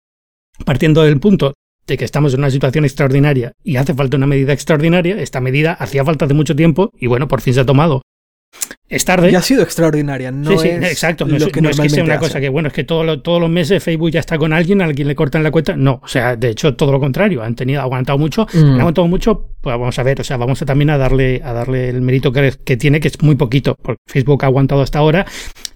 partiendo del punto de que estamos en una situación extraordinaria y hace falta una medida extraordinaria, esta medida hacía falta de mucho tiempo y bueno, por fin se ha tomado. Es tarde. Ya ha sido extraordinaria, no sí, sí, es exacto. No, lo es, que no es que sea una normalmente cosa hace. que, bueno, es que todo lo- todos los meses Facebook ya está con alguien a quien le cortan la cuenta. No, o sea, de hecho, todo lo contrario. Han tenido, aguantado mucho. Mm. Han aguantado mucho, pues vamos a ver, o sea, vamos a también a darle, a darle el mérito que, que tiene, que es muy poquito, porque Facebook ha aguantado hasta ahora,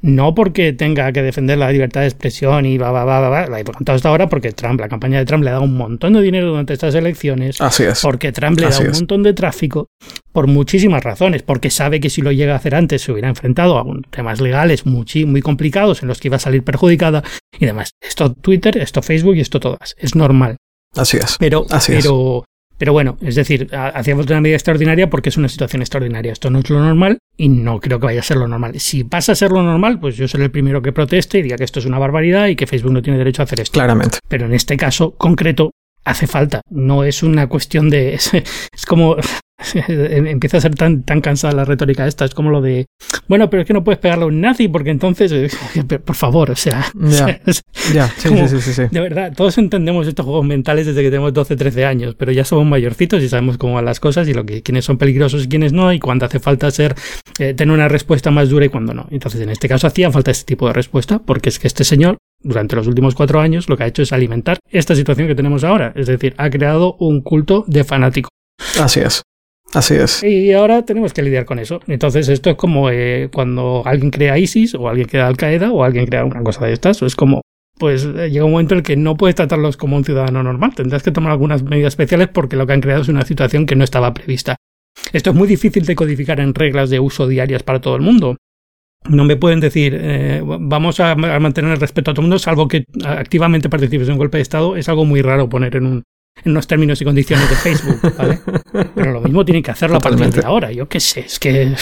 no porque tenga que defender la libertad de expresión y va, va, va, va, va, la ha aguantado hasta ahora porque Trump, la campaña de Trump le ha dado un montón de dinero durante estas elecciones. Así es. Porque Trump le da un montón de tráfico por muchísimas razones, porque sabe que si lo llega a hacer antes se hubiera enfrentado a un- temas legales muy, muy complicados en los que iba a salir perjudicada y demás. Esto Twitter, esto Facebook y esto todas. Es normal. Así es. Pero, Así es. pero, pero bueno, es decir, ha- hacía falta una medida extraordinaria porque es una situación extraordinaria. Esto no es lo normal y no creo que vaya a ser lo normal. Si pasa a ser lo normal, pues yo seré el primero que proteste y diga que esto es una barbaridad y que Facebook no tiene derecho a hacer esto. Claramente. Pero en este caso concreto hace falta. No es una cuestión de. Es, es como. Empieza a ser tan, tan cansada la retórica esta. Es como lo de. Bueno, pero es que no puedes pegarle a un nazi porque entonces. eh, Por favor, o sea. Ya. sí, sí, sí, sí, sí. de verdad, todos entendemos estos juegos mentales desde que tenemos 12, 13 años, pero ya somos mayorcitos y sabemos cómo van las cosas y lo que quiénes son peligrosos y quiénes no, y cuándo hace falta ser eh, tener una respuesta más dura y cuándo no. Entonces, en este caso hacía falta este tipo de respuesta, porque es que este señor, durante los últimos cuatro años, lo que ha hecho es alimentar esta situación que tenemos ahora. Es decir, ha creado un culto de fanático. Así es. Así es. Y ahora tenemos que lidiar con eso. Entonces, esto es como eh, cuando alguien crea ISIS, o alguien crea Al Qaeda, o alguien crea una cosa de estas. Es como, pues eh, llega un momento en el que no puedes tratarlos como un ciudadano normal. Tendrás que tomar algunas medidas especiales porque lo que han creado es una situación que no estaba prevista. Esto es muy difícil de codificar en reglas de uso diarias para todo el mundo. No me pueden decir, eh, vamos a, mantener el respeto a todo el mundo, salvo que activamente participes en un golpe de Estado. Es algo muy raro poner en un en unos términos y condiciones de Facebook, ¿vale? Pero lo mismo tienen que hacerlo a partir de Totalmente. ahora. Yo qué sé, es que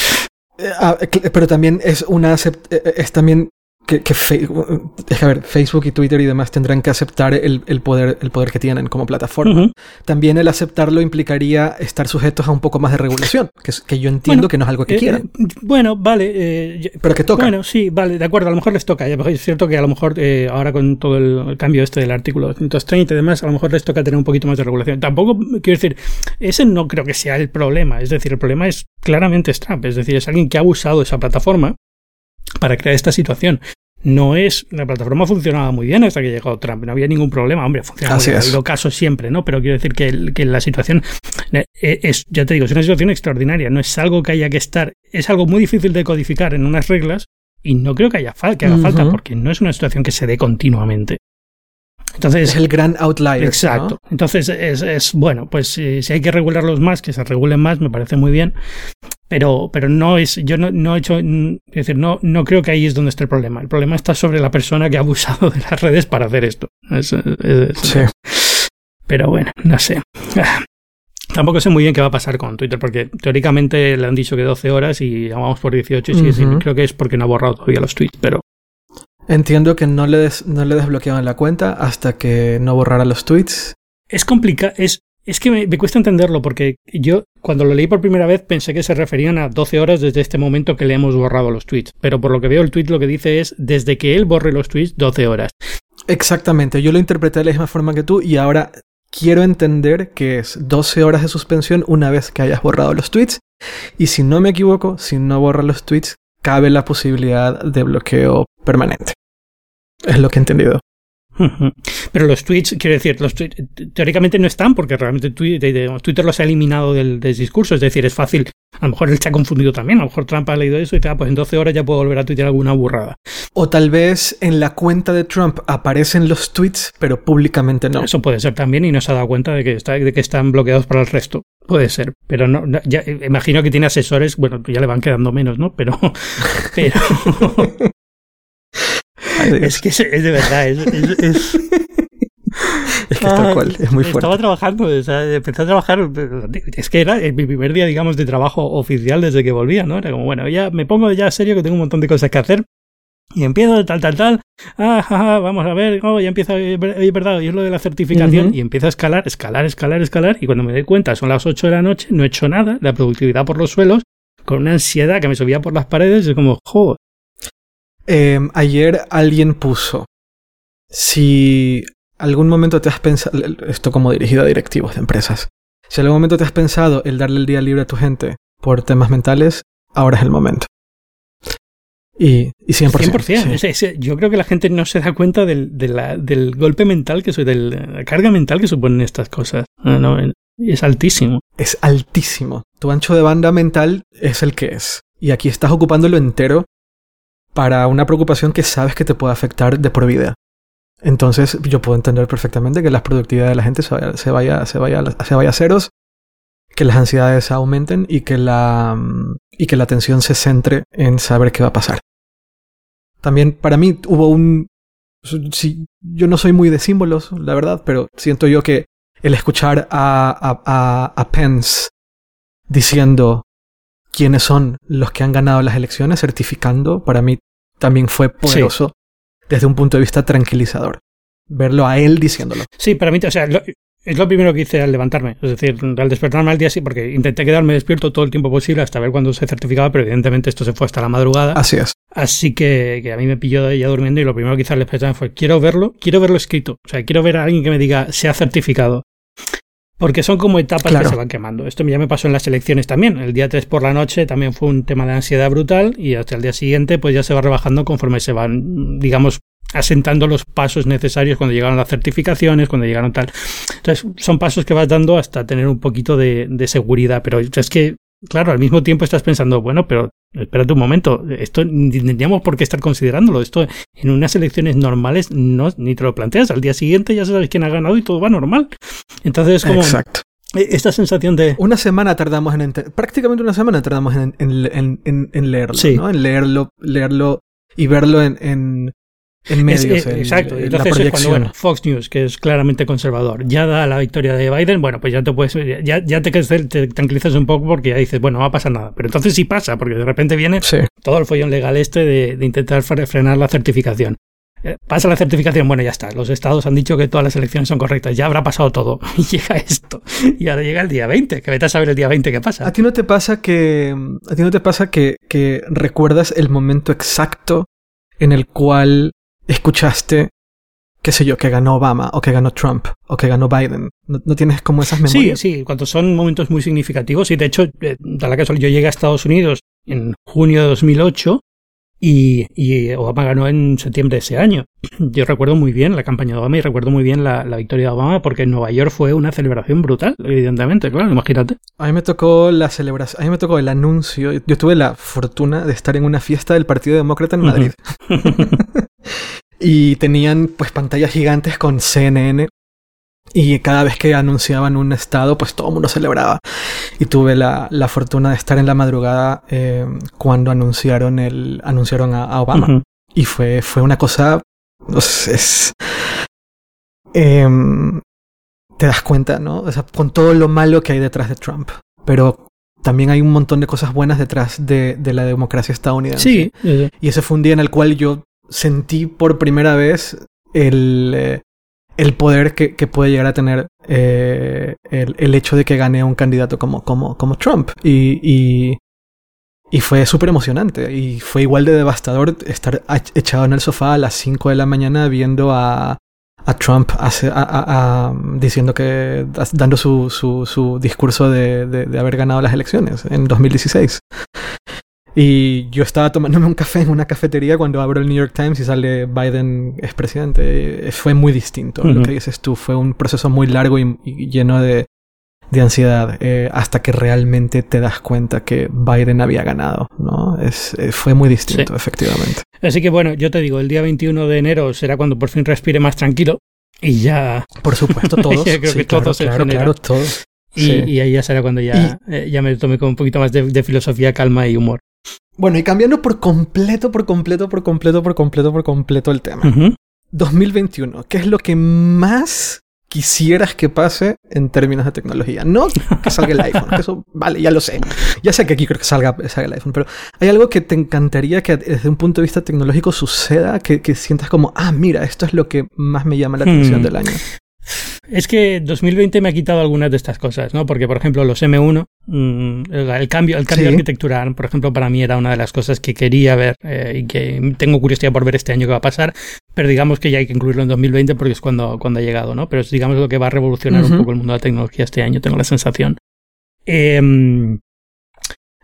Eh, ah, pero también es una acept- eh, es también que, que es que, a ver, Facebook y Twitter y demás tendrán que aceptar el, el poder el poder que tienen como plataforma. También el aceptarlo implicaría estar sujetos a un poco más de regulación, que, que yo entiendo Bueno, que no es algo que Eh, quieran, eh, bueno, vale. eh, pero que toca. Bueno, sí, vale, de acuerdo, a lo mejor les toca. Es cierto que a lo mejor eh, ahora con todo el, cambio este del artículo 230 y demás, a lo mejor les toca tener un poquito más de regulación. Tampoco, quiero decir, ese no creo que sea el problema. Es decir, el problema es claramente es Trump. Es decir, es alguien que ha usado esa plataforma para crear esta situación. No es. La plataforma funcionaba muy bien hasta que llegó Trump. No había ningún problema. Hombre, funcionaba muy Así bien. Ha es. habido casos siempre, ¿no? Pero quiero decir que, la situación eh, es, ya te digo, es una situación extraordinaria. No es algo que haya que estar. Es algo muy difícil de codificar en unas reglas y no creo que haya fal- que haga falta porque no es una situación que se dé continuamente. Entonces, es el gran outlier. Exacto. ¿no? Entonces, es, es bueno, pues si, si hay que regularlos más, que se regulen más, me parece muy bien. Pero, pero no es, yo no, no he hecho, mm, es decir, no, no creo que ahí es donde está el problema. El problema está sobre la persona que ha abusado de las redes para hacer esto. Es- es- es- Sí. Pero bueno, no sé. Tampoco sé muy bien qué va a pasar con Twitter, porque teóricamente le han dicho que 12 horas y vamos por 18 y sin- Ujú. creo que es porque no ha borrado todavía los tweets, pero Entiendo que no le, des- no le desbloqueaban la cuenta hasta que no borrara los tweets. Es complicado, es, es que me, me cuesta entenderlo porque yo cuando lo leí por primera vez pensé que se referían a 12 horas desde este momento que le hemos borrado los tweets, pero por lo que veo el tweet lo que dice es desde que él borre los tweets 12 horas. Exactamente, yo lo interpreté de la misma forma que tú y ahora quiero entender que es 12 horas de suspensión una vez que hayas borrado los tweets. Y si no me equivoco, si no borra los tweets, cabe la posibilidad de bloqueo permanente. Es lo que he entendido. Pero los tweets, quiero decir, los tweets teóricamente no están porque realmente Twitter los ha eliminado del, del discurso, es decir, es fácil. A lo mejor él se ha confundido también, a lo mejor Trump ha leído eso y dice, ah, pues en 12 horas ya puedo volver a tuitear alguna burrada. O tal vez en la cuenta de Trump aparecen los tweets, pero públicamente no. Eso puede ser también y no se ha dado cuenta de que, está, de que están bloqueados para el resto. Puede ser, pero no, no- ya, eh, imagino que tiene asesores, bueno, ya le van quedando menos, ¿no? Pero, pero. Es que es, es de verdad, es, es- que es tal cual, es muy fuerte. Estaba trabajando, o sea, empecé a trabajar, es que era mi primer día, digamos, de trabajo oficial desde que volvía, ¿no? Era como, bueno, ya me pongo ya serio que tengo un montón de cosas que hacer. Y empiezo tal, tal, tal. Ah, ja, ja, vamos a ver. Oh, ya empieza, oye, es verdad, y es lo de la certificación. Y empieza a escalar, escalar, escalar, escalar. Y cuando me doy cuenta, son las 8 de la noche, no he hecho nada, la productividad por los suelos, con una ansiedad que me subía por las paredes. Es como, joder. Eh, ayer alguien puso, si algún momento te has pensado, esto como dirigido a directivos de empresas, si algún momento te has pensado el darle el día libre a tu gente por temas mentales, ahora es el momento. Y, y 100%. 100%. sí. Es- es- yo creo que la gente no se da cuenta del, de la- del golpe mental que de la carga mental que suponen estas cosas. No, no, es altísimo. Es altísimo. Tu ancho de banda mental es el que es. Y aquí estás ocupándolo entero para una preocupación que sabes que te puede afectar de por vida. Entonces, yo puedo entender perfectamente que la productividad de la gente se vaya, se vaya, se vaya, a ceros, que las ansiedades aumenten y que la, y que la atención se centre en saber qué va a pasar. También para mí hubo un... Sí, yo no soy muy de símbolos, la verdad, pero siento yo que el escuchar a, a, a Pence diciendo quiénes son los que han ganado las elecciones, certificando, para mí también fue poderoso desde un punto de vista tranquilizador. Verlo a él diciéndolo. Sí, para mí, o sea, lo- es lo primero que hice al levantarme. Es decir, al despertarme al día sí, porque intenté quedarme despierto todo el tiempo posible hasta ver cuándo se certificaba, pero evidentemente esto se fue hasta la madrugada. Así es. Así que, que a mí me pilló de ella durmiendo y lo primero que hice al despertarme fue, quiero verlo, quiero verlo escrito. O sea, quiero ver a alguien que me diga, se ha certificado. Porque son como etapas Claro. que se van quemando. Esto ya me pasó en las elecciones también. El día 3 por la noche también fue un tema de ansiedad brutal y hasta el día siguiente pues ya se va rebajando conforme se van, digamos, asentando los pasos necesarios cuando llegaron las certificaciones, cuando llegaron tal. Entonces son pasos que vas dando hasta tener un poquito de, de seguridad. Pero es que, claro, al mismo tiempo estás pensando, bueno, pero espérate un momento, esto ni tendríamos por qué estar considerándolo. Esto en unas elecciones normales no, ni te lo planteas. Al día siguiente ya sabes quién ha ganado y todo va normal. Entonces es como Exacto. esta sensación de... Una semana tardamos en ente- prácticamente una semana tardamos en, en, en, en- en leerlo, Sí. ¿no? En leerlo, leerlo y verlo en, en, en Es- medios. eh, en- exacto. en Entonces la es cuando bueno, Fox News, que es claramente conservador, ya da la victoria de Biden, bueno, pues ya te puedes, ya, ya te, te tranquilizas un poco porque ya dices, bueno, no va a pasar nada. Pero entonces sí pasa, porque de repente viene Sí. todo el follón legal este de, de intentar fre- frenar la certificación. Eh, Pasa la certificación, bueno, ya está. Los estados han dicho que todas las elecciones son correctas, ya habrá pasado todo. Y llega esto. Y ahora llega el día 20, que vete a saber el día 20 qué ¿A pasa. ti no te pasa que a ti no te pasa que, que recuerdas el momento exacto en el cual escuchaste qué sé yo, que ganó Obama o que ganó Trump o que ganó Biden? ¿No, no tienes como esas Sí, memorias? sí, cuando son momentos muy significativos. Y de hecho, eh, da la casualidad, yo llegué a Estados Unidos en junio de 2008 y, y Obama ganó en septiembre de ese año. Yo recuerdo muy bien la campaña de Obama y recuerdo muy bien la, la victoria de Obama porque en Nueva York fue una celebración brutal, evidentemente, claro, imagínate. A mí me tocó la celebración, a mí me tocó el anuncio. Yo tuve la fortuna de estar en una fiesta del Partido Demócrata en Madrid. y tenían pues pantallas gigantes con CNN y cada vez que anunciaban un estado pues todo el mundo celebraba. Y tuve la, la fortuna de estar en la madrugada eh, cuando anunciaron el anunciaron a, a Obama. Y fue fue una cosa no sé, es em, te das cuenta no o sea con todo lo malo que hay detrás de Trump. Pero también hay un montón de cosas buenas detrás de, de la democracia estadounidense. Sí, y ese fue un día en el cual yo sentí por primera vez el, eh, el poder que, que puede llegar a tener eh, el, el hecho de que gane un candidato como, como, como Trump. Y, y, y fue súper emocionante. Y fue igual de devastador estar echado en el sofá a las 5 de la mañana viendo a, a Trump hace- a- diciendo que, dando su, su, su discurso de, de- de haber ganado las elecciones en 2016. Y yo estaba tomándome un café en una cafetería cuando abro el New York Times y sale Biden es presidente. Fue muy distinto. Lo que dices tú fue un proceso muy largo y, y lleno de, de ansiedad eh, hasta que realmente te das cuenta que Biden había ganado. ¿no? Es, eh, fue muy distinto, Sí. efectivamente. Así que bueno, yo te digo, el día 21 de enero será cuando por fin respire más tranquilo y ya Por supuesto, todos. Creo sí, que claro, todos claro, todos. y, Sí. y ahí ya será cuando ya, eh, ya me tome con un poquito más de, de filosofía, calma y humor. Bueno, y cambiando por completo, por completo, por completo, por completo, por completo el tema. Ujú. 2021, ¿qué es lo que más quisieras que pase en términos de tecnología? No que salga el iPhone, que eso, vale, ya lo sé. Ya sé que aquí creo que salga, salga el iPhone, pero ¿hay algo que te encantaría que desde un punto de vista tecnológico suceda? Que, que sientas como, ah, mira, esto es lo que más me llama la atención Hmm. del año. Es que 2020 me ha quitado algunas de estas cosas, ¿no? Porque, por ejemplo, los M1, mm, el, cambio, el cambio Sí. arquitectural, por ejemplo, para mí era una de las cosas que quería ver eh, y que tengo curiosidad por ver este año que va a pasar, pero digamos que ya hay que incluirlo en 2020 porque es cuando, cuando ha llegado, ¿no? Pero es, digamos, lo que va a revolucionar un poco el mundo de la tecnología este año, tengo la sensación. Em,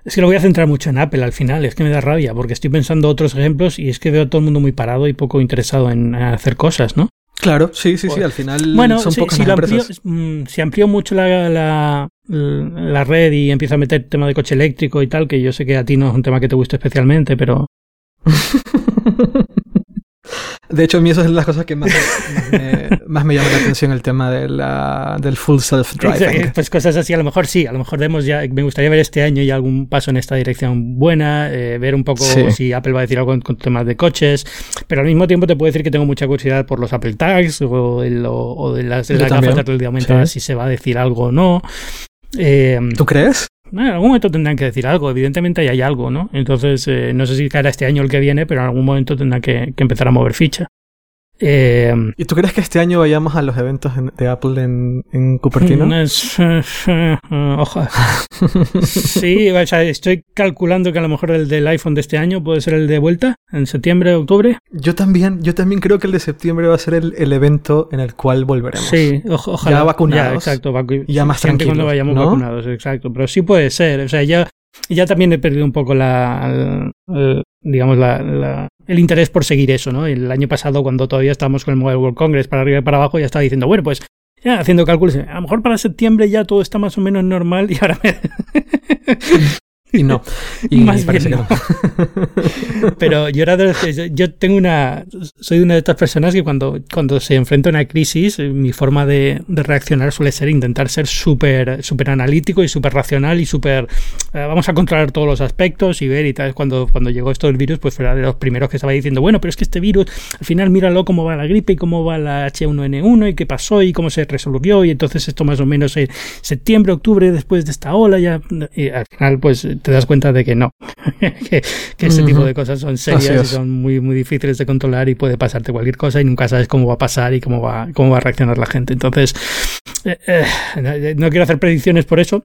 Es que lo voy a centrar mucho en Apple al final, es que me da rabia, porque estoy pensando otros ejemplos y es que veo a todo el mundo muy parado y poco interesado en hacer cosas, ¿no? Claro, sí, sí, sí, al final bueno, son si, pocas si, las empresas. mm, si amplío mucho la, la, la red y empiezo a meter tema de coche eléctrico y tal, que yo sé que a ti no es un tema que te guste especialmente, pero De hecho, a mí eso es las cosas que más, más, me, más me llama la atención, el tema de la, del full self-driving. Pues cosas así, a lo mejor sí, a lo mejor vemos ya, me gustaría ver este año ya algún paso en esta dirección buena, eh, ver un poco Sí. si Apple va a decir algo con, con temas de coches, pero al mismo tiempo te puedo decir que tengo mucha curiosidad por los Apple Tags o, el- o- o de las, de las gafas de sí. si se va a decir algo o no. Eh, ¿Tú crees? En algún momento tendrán que decir algo, evidentemente ahí hay algo, ¿no? Entonces, eh, no sé si caerá este año o el que viene, pero en algún momento tendrán que, que empezar a mover ficha. Eh, ¿Y tú crees que este año vayamos a los eventos en- de Apple en, en Cupertino? ojalá. Sí, o sea, estoy calculando que a lo mejor el del iPhone de este año puede ser el de vuelta, en septiembre, octubre. Yo también, yo también creo que el de septiembre va a ser el, el evento en el cual volveremos. Sí, o- ojalá. Ya vacunados. Ya, exacto. vacu- Ya más siempre cuando tranquilos, vayamos ¿no? vacunados, exacto. Pero sí puede ser. O sea, ya, ya también he perdido un poco la, digamos, la, la- el interés por seguir eso, ¿no? El año pasado, cuando todavía estábamos con el Mobile World Congress para arriba y para abajo, ya estaba diciendo, bueno, pues ya haciendo cálculos, a lo mejor para septiembre ya todo está más o menos normal y ahora me... Y no. Y Más bien no. Pero yo era de los que- yo- tengo una soy una de estas personas que cuando, cuando se enfrenta a una crisis, eh, mi forma de, de reaccionar suele ser intentar ser súper súper analítico y súper racional y súper eh, vamos a controlar todos los aspectos y ver y tal. Cuando, cuando llegó esto del virus, pues fue de los primeros que estaba diciendo, bueno, pero es que este virus, al final míralo cómo va la gripe y cómo va la H1N1 y qué pasó y cómo se resolvió y entonces esto más o menos en septiembre, octubre, después de esta ola ya y al final pues te das cuenta de que no, que, que este tipo de cosas son serias y son muy muy difíciles de controlar y puede pasarte cualquier cosa y nunca sabes cómo va a pasar y cómo va cómo va a reaccionar la gente. Entonces, eh, eh, no quiero hacer predicciones por eso,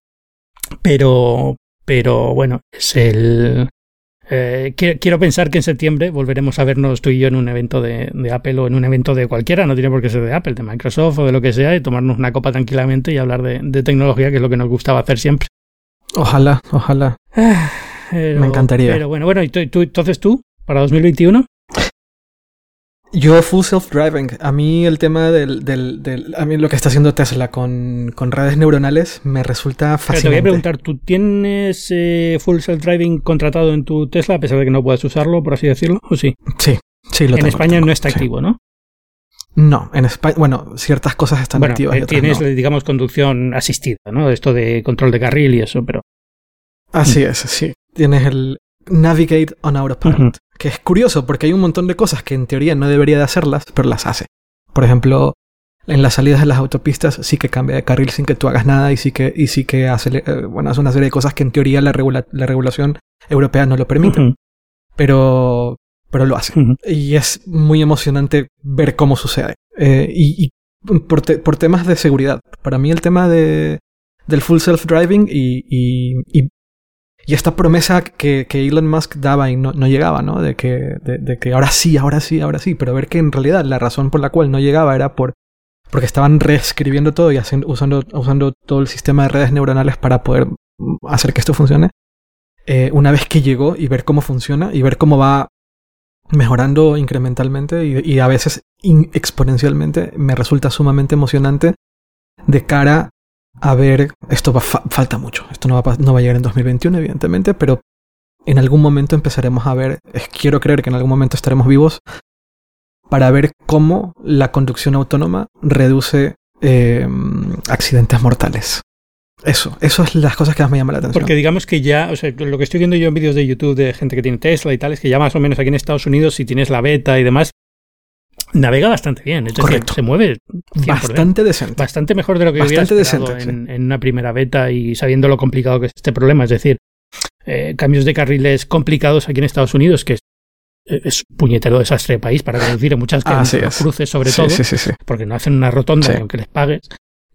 pero pero bueno, es el eh, qui- quiero pensar que en septiembre volveremos a vernos tú y yo en un evento de, de Apple o en un evento de cualquiera, no tiene por qué ser de Apple, de Microsoft o de lo que sea, y tomarnos una copa tranquilamente y hablar de, de tecnología, que es lo que nos gustaba hacer siempre. Ojalá, ojalá. Pero- Me encantaría. Pero bueno, bueno, ¿y tú, tú- entonces tú, para 2021? Yo full self-driving. A mí el tema del, del, del- A mí lo que está haciendo Tesla con, con redes neuronales me resulta Pero te voy fascinante. a preguntar, ¿tú tienes eh, Full Self Driving contratado en tu Tesla, a pesar de que no puedas usarlo, por así decirlo? ¿O sí? Sí, sí, lo en tengo, España lo tengo, no está sí. activo, ¿no? No, en España... Bueno, ciertas cosas están bueno, activas y eh, otras tienes, no. digamos, conducción asistida, ¿no? Esto de control de carril y eso, pero... Así es, sí. Tienes el Navigate on Autopilot. Ujú. Que es curioso porque hay un montón de cosas que en teoría no debería de hacerlas, pero las hace. Por ejemplo, en las salidas de las autopistas sí que cambia de carril sin que tú hagas nada y sí que, y sí que hace, eh, bueno, hace una serie de cosas que en teoría la, regula- la regulación europea no lo permite. Pero, pero lo hace. ujú. Y es muy emocionante ver cómo sucede. Eh, y y por, te- por temas de seguridad. Para mí el tema de, del full self-driving y, y, y, y esta promesa que, que Elon Musk daba y no, no llegaba, ¿no? De que, de, de que ahora sí, ahora sí, ahora sí. Pero ver que en realidad la razón por la cual no llegaba era por porque estaban reescribiendo todo y haciendo, usando, usando todo el sistema de redes neuronales para poder hacer que esto funcione. Eh, una vez que llegó y ver cómo funciona y ver cómo va mejorando incrementalmente y, a veces exponencialmente, me resulta sumamente emocionante de cara a ver, esto va, fa- falta mucho, esto no va, no va a llegar en 2021 evidentemente, pero en algún momento empezaremos a ver, quiero creer que en algún momento estaremos vivos para ver cómo la conducción autónoma reduce eh, accidentes mortales. Eso, eso es las cosas que más me llaman la atención. Porque digamos que ya, o sea, lo que estoy viendo yo en vídeos de YouTube de gente que tiene Tesla y tal, es que ya más o menos aquí en Estados Unidos, si tienes la beta y demás, navega bastante bien. Es decir, Correcto. se mueve 100%. Bastante decente. bastante mejor de lo que Bastante esperado decente, en, en una primera beta y sabiendo lo complicado que es este problema. Es decir, eh, cambios de carriles complicados aquí en Estados Unidos, que es, es puñetero desastre de país para conducir en muchas Ah, Así los es. cruces, sobre Sí, todo, sí, sí, sí. porque no hacen una rotonda aunque les pagues.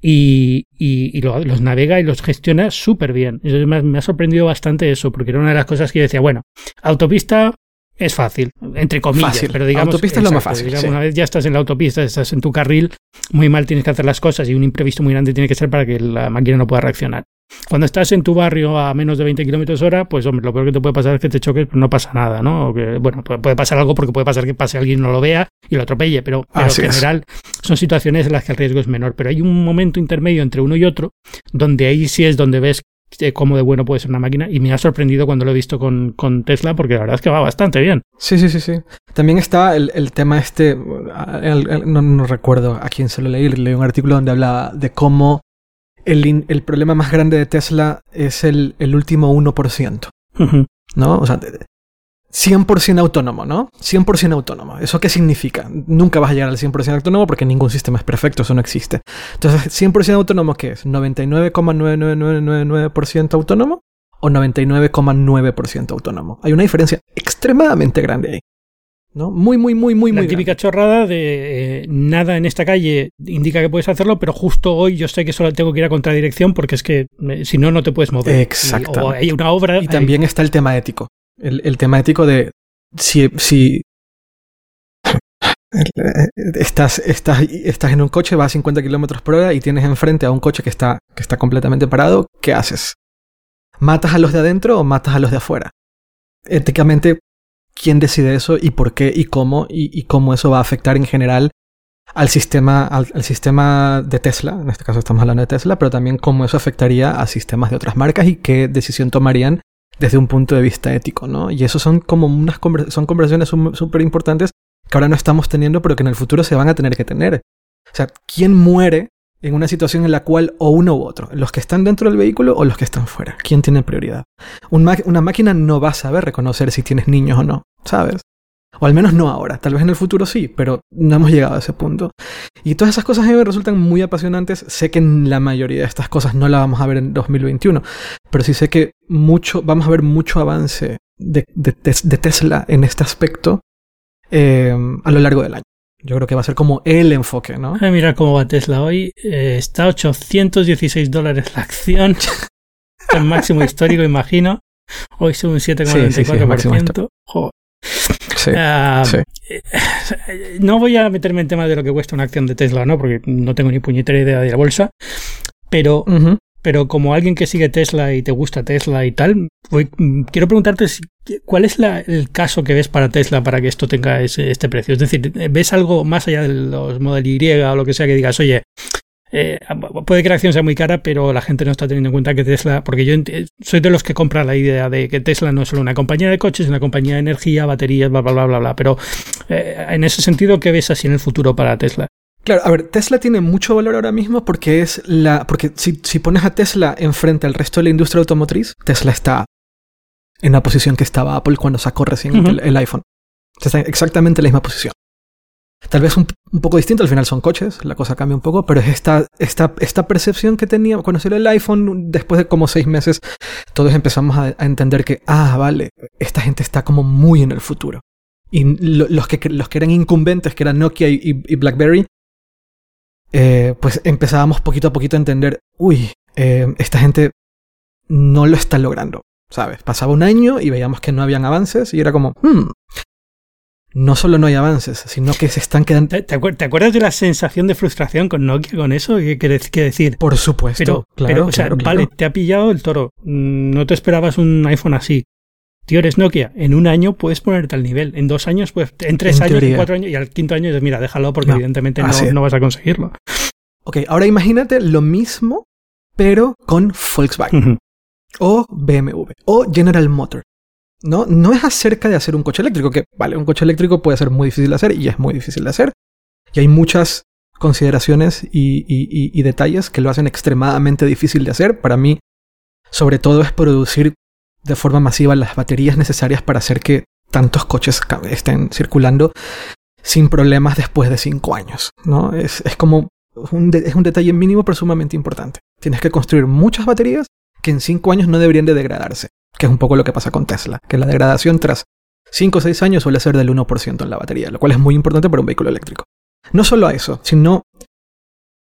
Y, y- y lo- los navega y los gestiona súper bien. Me, ha- me ha sorprendido bastante eso, porque era una de las cosas que yo decía, bueno, autopista es fácil, entre comillas, Fácil. pero digamos... Autopista es lo más exacto, fácil, digamos, sí. Una vez ya estás en la autopista, estás en tu carril, muy mal tienes que hacer las cosas y un imprevisto muy grande tiene que ser para que la máquina no pueda reaccionar. Cuando estás en tu barrio a menos de 20 kilómetros hora, pues hombre, lo peor que te puede pasar es que te choques, pero no pasa nada, ¿no? que, bueno, puede, pasar algo porque puede pasar que pase alguien no lo vea y lo atropelle, pero, en general son situaciones en las que el riesgo es menor. Pero hay un momento intermedio entre uno y otro donde ahí sí es donde ves cómo de bueno puede ser una máquina y me ha sorprendido cuando lo he visto con, con, Tesla porque la verdad es que va bastante bien. Sí, sí, sí, sí. También está el, el tema este, no, no, recuerdo a quién se lo leí, leí un artículo donde hablaba de cómo el, el problema más grande de Tesla es el, el último 1%. ¿No? O sea, 100% autónomo, ¿no? 100% autónomo. ¿Eso qué significa? Nunca vas a llegar al 100% autónomo porque ningún sistema es perfecto, eso no existe. Entonces, ¿100% autónomo qué es? ¿99,9999% autónomo o 99,9% autónomo? Hay una diferencia extremadamente grande ahí. ¿No? Muy, muy, muy, muy, La muy. típica chorrada de eh, nada en esta calle indica que puedes hacerlo, pero justo hoy yo sé que solo tengo que ir a contradirección porque es que eh, si no, no te puedes mover. Exacto. O hay una obra. Y también está el tema ético el, el tema ético de si, si estás, estás, estás en un coche, vas a 50 kilómetros por hora y tienes enfrente a un coche que está, que está completamente parado, ¿qué haces? ¿Matas a los de adentro o matas a los de afuera? Éticamente, ¿quién decide eso y por qué y cómo y, cómo eso va a afectar en general al sistema, al, sistema de Tesla? En este caso estamos hablando de Tesla, pero también cómo eso afectaría a sistemas de otras marcas y qué decisión tomarían desde un punto de vista ético, ¿no? Y eso son como unas son conversaciones súper importantes que ahora no estamos teniendo, pero que en el futuro se van a tener que tener. O sea, ¿quién muere en una situación en la cual o uno u otro, los que están dentro del vehículo o los que están fuera? ¿Quién tiene prioridad? una máquina no va a saber reconocer si tienes niños o no, ¿sabes? O al menos no ahora, tal vez en el futuro sí, pero no hemos llegado a ese punto. Y todas esas cosas me resultan muy apasionantes. Sé que la mayoría de estas cosas no las vamos a ver en 2021, pero sí sé que vamos a ver mucho avance de Tesla en este aspecto eh, a lo largo del año. Yo creo que va a ser como el enfoque, ¿no? mira cómo va Tesla hoy. Eh, está a 816 dólares la acción. el máximo histórico, imagino. Hoy sube un 7,94%. Sí, uh, no voy a meterme en tema de lo que cuesta una acción de Tesla, ¿no? Porque no tengo ni puñetera idea de la bolsa. Pero, uh -huh. Pero como alguien que sigue Tesla y te gusta Tesla y tal, voy, quiero preguntarte cuál es la, el caso que ves para Tesla para que esto tenga ese, este precio. Es decir, ¿ves algo más allá de los Model Y o lo que sea que digas, oye, eh, puede que la acción sea muy cara, pero la gente no está teniendo en cuenta que Tesla, porque yo soy de los que compra la idea de que Tesla no es solo una compañía de coches, es una compañía de energía, baterías, bla, bla, bla, bla, bla. Pero eh, en ese sentido, ¿qué ves así en el futuro para Tesla? Claro, a ver, Tesla tiene mucho valor ahora mismo porque es la. Porque si, si pones a Tesla enfrente al resto de la industria automotriz, Tesla está en la posición que estaba Apple cuando sacó recién uh -huh. el, el, iPhone. Está exactamente en la misma posición. Tal vez un, un, poco distinto, al final son coches, la cosa cambia un poco, pero es esta, esta, esta percepción que tenía cuando salió el iPhone, después de como seis meses, todos empezamos a, a entender que, ah, vale, esta gente está como muy en el futuro. Y lo, los, que, los que eran incumbentes, que eran Nokia y, y, y BlackBerry, eh, pues empezábamos poquito a poquito a entender, uy, eh, esta gente no lo está logrando, ¿sabes? Pasaba un año y veíamos que no habían avances y era como, hmm, no solo no hay avances, sino que se están quedando. ¿Te, te, acuer ¿te acuerdas de la sensación de frustración con Nokia con eso? ¿Qué quieres decir? Por supuesto. Pero, claro, pero o sea, claro, vale, te ha pillado el toro. Mm, No te esperabas un iPhone así. Tío, eres Nokia. En un año puedes ponerte al nivel. En dos años, pues, en tres En años, teoría. en cuatro años, y al quinto año dices, mira, déjalo porque No, evidentemente no, no vas a conseguirlo. Ok, ahora imagínate lo mismo, pero con Volkswagen. o BMW o General Motor. ¿no? no es acerca de hacer un coche eléctrico, que vale, un coche eléctrico puede ser muy difícil de hacer y es muy difícil de hacer. Y hay muchas consideraciones y, y, y, y detalles que lo hacen extremadamente difícil de hacer. Para mí, sobre todo, es producir de forma masiva las baterías necesarias para hacer que tantos coches estén circulando sin problemas después de cinco años. ¿no? Es, es como un, es un detalle mínimo pero sumamente importante. Tienes que construir muchas baterías que en cinco años no deberían de degradarse que es un poco lo que pasa con Tesla, que la degradación tras 5 o 6 años suele ser del 1% en la batería, lo cual es muy importante para un vehículo eléctrico. No solo eso, sino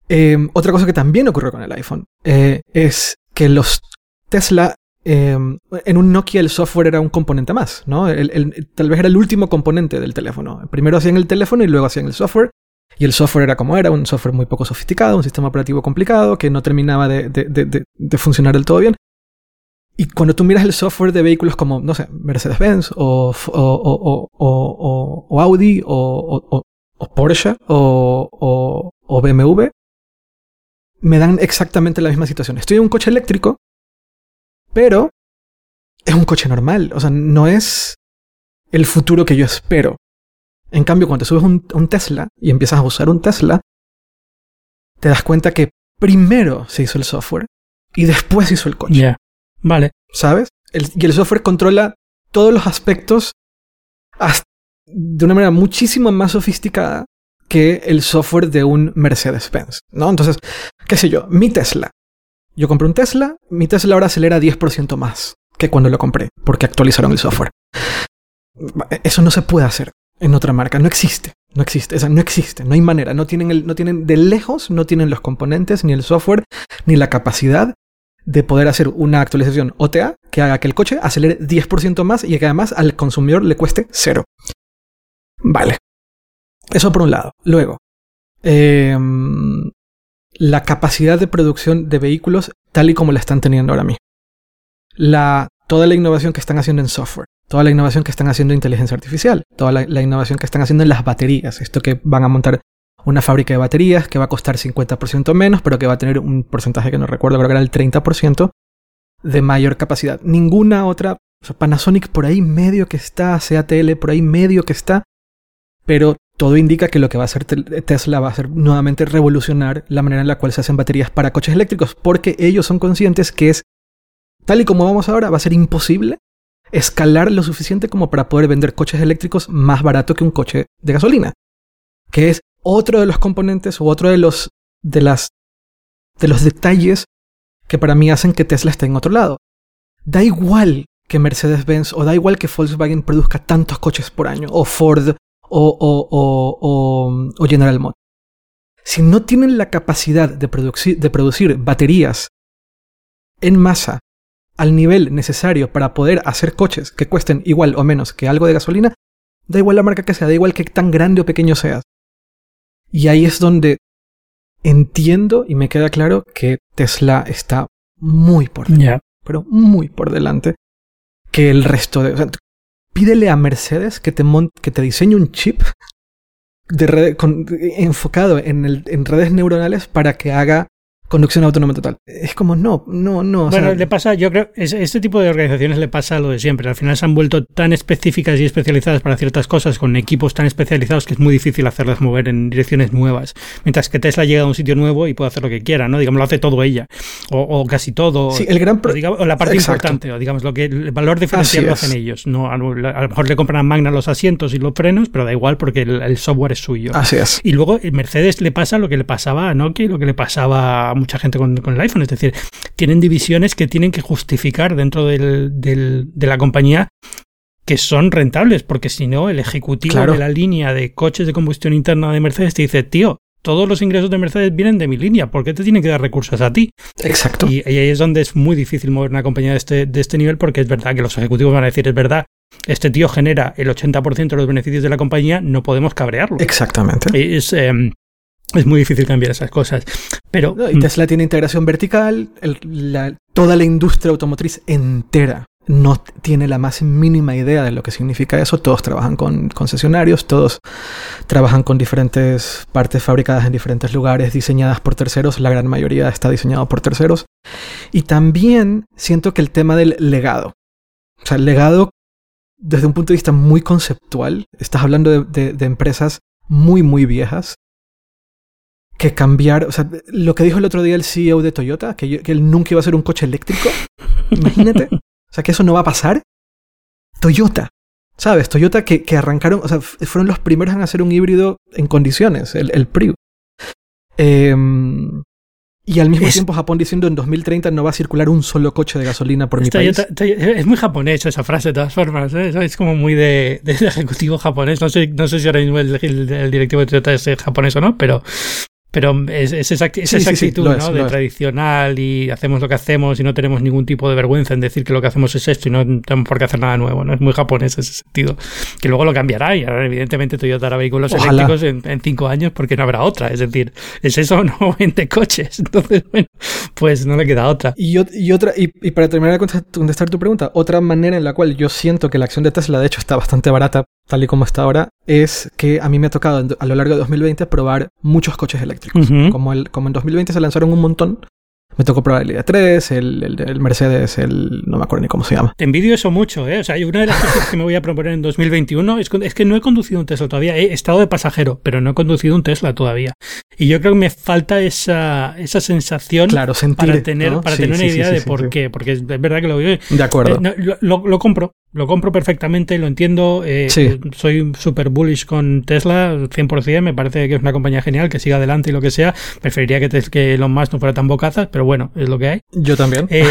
eh, otra cosa que también ocurrió con el iPhone eh, es que los Tesla, eh, en un Nokia el software era un componente más, ¿no? El, tal vez era el último componente del teléfono. Primero hacían el teléfono y luego hacían el software. Y el software era como era, un software muy poco sofisticado, un sistema operativo complicado que no terminaba de, de funcionar del todo bien. Y cuando tú miras el software de vehículos como, no sé, Mercedes-Benz o, o, o, o, Audi o, Porsche o, BMW, me dan exactamente la misma situación. Estoy en un coche eléctrico, pero es un coche normal. O sea, no es el futuro que yo espero. En cambio, cuando te subes un, un Tesla y empiezas a usar un Tesla, te das cuenta que primero se hizo el software y después se hizo el coche. Vale. ¿Sabes? y el software controla todos los aspectos de una manera muchísimo más sofisticada que el software de un Mercedes-Benz, ¿no? Entonces, qué sé yo, mi Tesla. Yo compré un Tesla, mi Tesla ahora acelera 10% más que cuando lo compré, porque actualizaron el software. Eso no se puede hacer en otra marca, no existe, no existe, o no existe, no hay manera, no tienen, el, no tienen de lejos, no tienen los componentes, ni el software, ni la capacidad de poder hacer una actualización OTA que haga que el coche acelere 10% más y que además al consumidor le cueste cero. Vale. Eso por un lado. Luego, em, la capacidad de producción de vehículos tal y como la están teniendo ahora mismo. Toda la innovación que están haciendo en software, toda la innovación que están haciendo en inteligencia artificial, toda la, innovación que están haciendo en las baterías, esto que van a montar una fábrica de baterías que va a costar 50% menos, pero que va a tener un porcentaje que no recuerdo, creo que era el 30% de mayor capacidad. Ninguna otra, Panasonic por ahí medio que está, CATL por ahí medio que está, pero todo indica que lo que va a hacer Tesla va a ser nuevamente revolucionar la manera en la cual se hacen baterías para coches eléctricos, porque ellos son conscientes que es, tal y como vamos ahora, va a ser imposible escalar lo suficiente como para poder vender coches eléctricos más barato que un coche de gasolina. Que es otro de los componentes o otro de los, de las, de los detalles que para mí hacen que Tesla esté en otro lado. Da igual que Mercedes-Benz o da igual que Volkswagen produzca tantos coches por año, o Ford o, o, o, o General Motors. Si no tienen la capacidad de, producir, de producir baterías en masa al nivel necesario para poder hacer coches que cuesten igual o menos que algo de gasolina, da igual la marca que sea, da igual que tan grande o pequeño seas. Y ahí es donde entiendo y me queda claro que Tesla está muy por delante. Pero muy por delante que el resto de... pídele a Mercedes que te, que te diseñe un chip de enfocado en, el, en redes neuronales para que haga conducción autónoma total. Es como, no, no, no. Bueno, le pasa, yo creo, este tipo de organizaciones le pasa lo de siempre. Al final se han vuelto tan específicas y especializadas para ciertas cosas, con equipos tan especializados que es muy difícil hacerlas mover en direcciones nuevas. Mientras que Tesla llega a un sitio nuevo y puede hacer lo que quiera, ¿no? Digamos, lo hace todo ella. O, casi todo. Sí, el gran o, la parte importante, o digamos, lo que el valor diferencial lo hacen ellos. No, a, lo mejor le compran a Magna los asientos y los frenos, pero da igual porque el, software es suyo. Así es. Y luego Mercedes le pasa lo que le pasaba a Nokia y lo que le pasaba a mucha gente con, con el iPhone. Es decir, tienen divisiones que tienen que justificar dentro del, de la compañía que son rentables, porque si no, el ejecutivo de la línea de coches de combustión interna de Mercedes te dice, tío, todos los ingresos de Mercedes vienen de mi línea, ¿por qué te tienen que dar recursos a ti? Exacto. Y, ahí es donde es muy difícil mover una compañía de este, de este nivel, porque es verdad que los ejecutivos van a decir, es verdad, este tío genera el 80% de los beneficios de la compañía, no podemos cabrearlo. Exactamente. Es, em, es muy difícil cambiar esas cosas. Pero. y Tesla tiene integración vertical, toda la industria automotriz entera no tiene la más mínima idea de lo que significa eso. Todos trabajan con concesionarios, todos trabajan con diferentes partes fabricadas en diferentes lugares, diseñadas por terceros. La gran mayoría está diseñado por terceros. Y también siento que el tema del legado. O sea, el legado desde un punto de vista muy conceptual. Estás hablando de, de empresas muy, muy viejas que cambiar, o sea, lo que dijo el otro día el CEO de Toyota, que, él nunca iba a ser un coche eléctrico, imagínate, o sea, que eso no va a pasar. Toyota, ¿sabes? Toyota que, que, arrancaron, o sea, fueron los primeros en hacer un híbrido en condiciones, el, el Prius. Em, y al mismo tiempo Japón diciendo en 2030 no va a circular un solo coche de gasolina por mi país. es muy japonés esa frase de todas formas. ¿eh? Es como muy de, ejecutivo japonés. No sé, no sé si ahora mismo el, el directivo de Toyota es japonés o no, pero Pero es, es esa, esa actitud, ¿no? de tradicional y hacemos lo que hacemos y no tenemos ningún tipo de vergüenza en decir que lo que hacemos es esto y no tenemos por qué hacer nada nuevo, ¿no? Es muy japonés ese sentido. Que luego lo cambiará y ahora evidentemente Toyota hará vehículos eléctricos en, en, cinco años porque no habrá otra. Es decir, es eso no 20 coches. Entonces, bueno, pues no le queda otra. Y, y otra, y, y, para terminar de contestar tu pregunta, otra manera en la cual yo siento que la acción de Tesla de hecho está bastante barata, tal y como está ahora, es que a mí me ha tocado a lo largo de 2020 probar muchos coches eléctricos. como, el, como en 2020 se lanzaron un montón, me tocó probar el ID3, el, el, Mercedes, el. No me acuerdo ni cómo se llama. Te envidio eso mucho, ¿eh? O sea, una de las cosas que me voy a proponer en 2021 es, es, que no he conducido un Tesla todavía. He estado de pasajero, pero no he conducido un Tesla todavía. Y yo creo que me falta esa, esa sensación claro, sentir, para tener, para tener una idea de por qué. Porque es verdad que lo veo. De acuerdo. Eh, lo, lo, compro. Lo compro perfectamente, lo entiendo. Eh, soy súper bullish con Tesla, 100%. Me parece que es una compañía genial, que siga adelante y lo que sea. Preferiría que, que Elon Musk no fuera tan bocazas, pero bueno, es lo que hay. Yo también. Eh,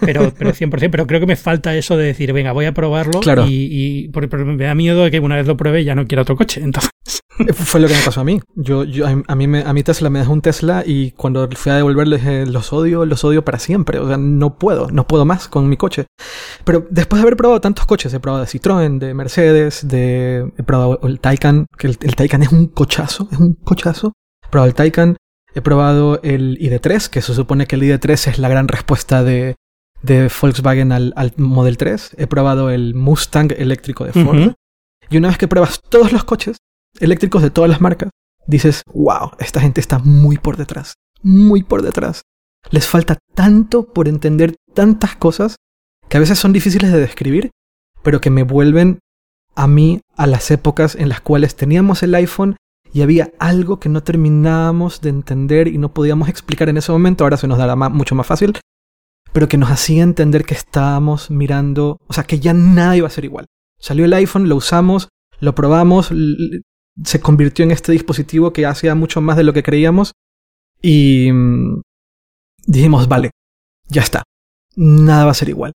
pero, pero 100%. Pero creo que me falta eso de decir, venga, voy a probarlo. Y, y porque me da miedo de que una vez lo pruebe ya no quiera otro coche. Entonces. Eh, fue lo que me pasó a mí. Yo, yo a, mí me, a mí Tesla me dejó un Tesla y cuando fui a devolverle dije, los odio, los odio para siempre. O sea, no puedo, no puedo más con mi coche. Pero después de haber probado coches, he probado de Citroën, de Mercedes, de, he probado el Taycan, que el, el Taycan es un cochazo, es un cochazo. He probado el Taycan, he probado el ID3, que se supone que el ID3 es la gran respuesta de, de Volkswagen al, al Model 3. He probado el Mustang eléctrico de Ford. Y una vez que pruebas todos los coches eléctricos de todas las marcas, dices, wow, esta gente está muy por detrás, muy por detrás. Les falta tanto por entender tantas cosas que a veces son difíciles de describir, pero que me vuelven a mí a las épocas en las cuales teníamos el iPhone y había algo que no terminábamos de entender y no podíamos explicar en ese momento, ahora se nos dará mucho más fácil, pero que nos hacía entender que estábamos mirando, o sea, que ya nada iba a ser igual. Salió el iPhone, lo usamos, lo probamos, se convirtió en este dispositivo que hacía mucho más de lo que creíamos y mm, dijimos, vale, ya está, nada va a ser igual,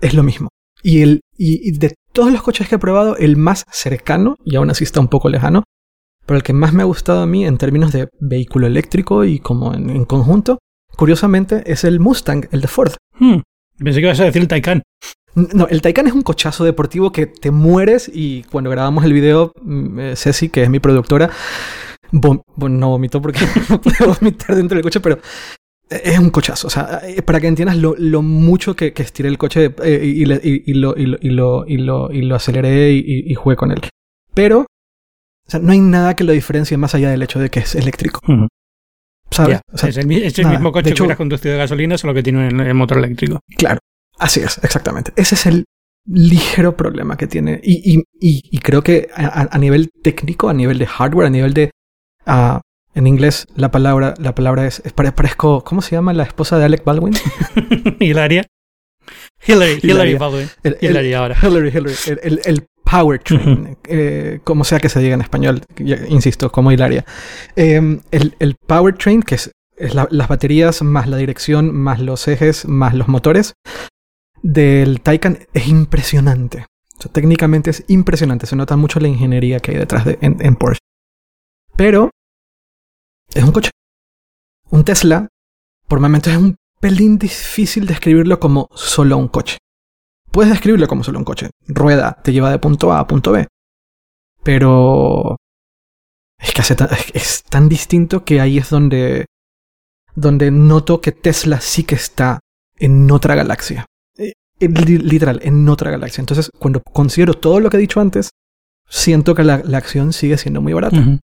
es lo mismo. Y, el, y, de todos los coches que he probado, el más cercano, y aún así está un poco lejano, pero el que más me ha gustado a mí en términos de vehículo eléctrico y como en, conjunto, curiosamente, es el Mustang, el de Ford. Hmm. Pensé que ibas a decir el Taycan. No, el Taycan es un cochazo deportivo que te mueres y cuando grabamos el video, mm, eh, Ceci, que es mi productora, no vomitó porque no puede vomitar dentro del coche, pero es un cochazo. O sea, eh, para que entiendas lo, lo mucho que, que, estiré el coche eh, y, y, y, lo, y, lo, y, lo, y, lo, y lo aceleré y, jugué con él. Pero, o sea, no hay nada que lo diferencie más allá del hecho de que es eléctrico. ¿Sabes? O sea, es el, es el mismo coche que hubiera conducido de gasolina, solo que tiene el, motor eléctrico. Claro, así es, exactamente. Ese es el ligero problema que tiene. Y, y, y, creo que a, a, nivel técnico, a nivel de hardware, a nivel de uh, en inglés la palabra, la palabra es, es parezco, ¿cómo se llama la esposa de Alec Baldwin? Hilaria. Hillary, Hillary Baldwin. El, Hillary ahora. Hillary, Hillary. El, el powertrain, eh, como sea que se diga en español, insisto, como Hilaria. Eh, el, el powertrain, que es, es la, las baterías más la dirección, más los ejes, más los motores, del Taycan es impresionante. O sea, técnicamente es impresionante. Se nota mucho la ingeniería que hay detrás de en, en Porsche. Pero es un coche. Un Tesla, por momentos es un pelín difícil describirlo como solo un coche. Puedes describirlo como solo un coche. Rueda, te lleva de punto A a punto B. Pero... Es que hace es tan distinto que ahí es donde... Donde noto que Tesla sí que está en otra galaxia. Eh, literal, en otra galaxia. Entonces, cuando considero todo lo que he dicho antes, siento que la, la acción sigue siendo muy barata.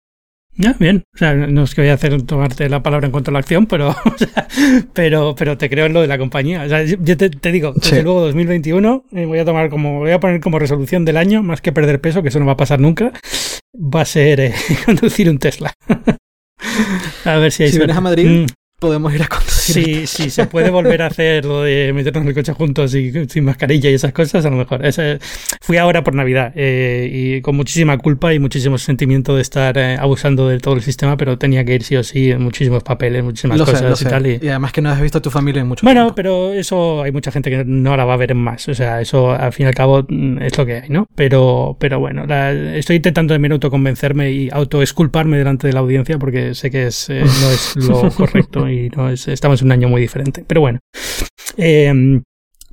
Ya, bien. O sea, no es que voy a hacer tomarte la palabra en cuanto a la acción, pero, o sea, pero, pero te creo en lo de la compañía. O sea, yo te, te digo, desde sí. luego 2021 eh, voy a tomar como, voy a poner como resolución del año, más que perder peso, que eso no va a pasar nunca, va a ser eh, conducir un Tesla. a ver si hay Si vienes a Madrid, mm podemos ir a conducir. Sí, sí, se puede volver a hacer lo de meternos en el coche juntos y sin mascarilla y esas cosas, a lo mejor. Ese fui ahora por Navidad eh, y con muchísima culpa y muchísimo sentimiento de estar eh, abusando de todo el sistema, pero tenía que ir sí o sí en muchísimos papeles, muchísimas cosas y tal. Y... además que no has visto a tu familia en mucho bueno, tiempo. pero eso hay mucha gente que no la va a ver en más. O sea, eso al fin y al cabo mm, es lo que hay, ¿no? Pero, pero bueno, estoy intentando de minuto convencerme y autoesculparme delante de la audiencia porque sé que es, eh, no es lo correcto y no es, estamos en un año muy diferente. Pero bueno. Eh,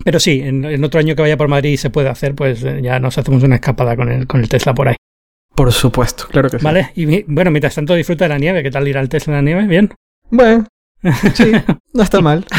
pero sí, en, otro año que vaya por Madrid se puede hacer, pues eh, ya nos hacemos una escapada con el, con el Tesla por ahí. Por supuesto, claro que sí. Vale, y bueno, mientras tanto disfruta de la nieve. ¿Qué tal ir al Tesla en la nieve? ¿Bien? Bueno, sí, no está mal.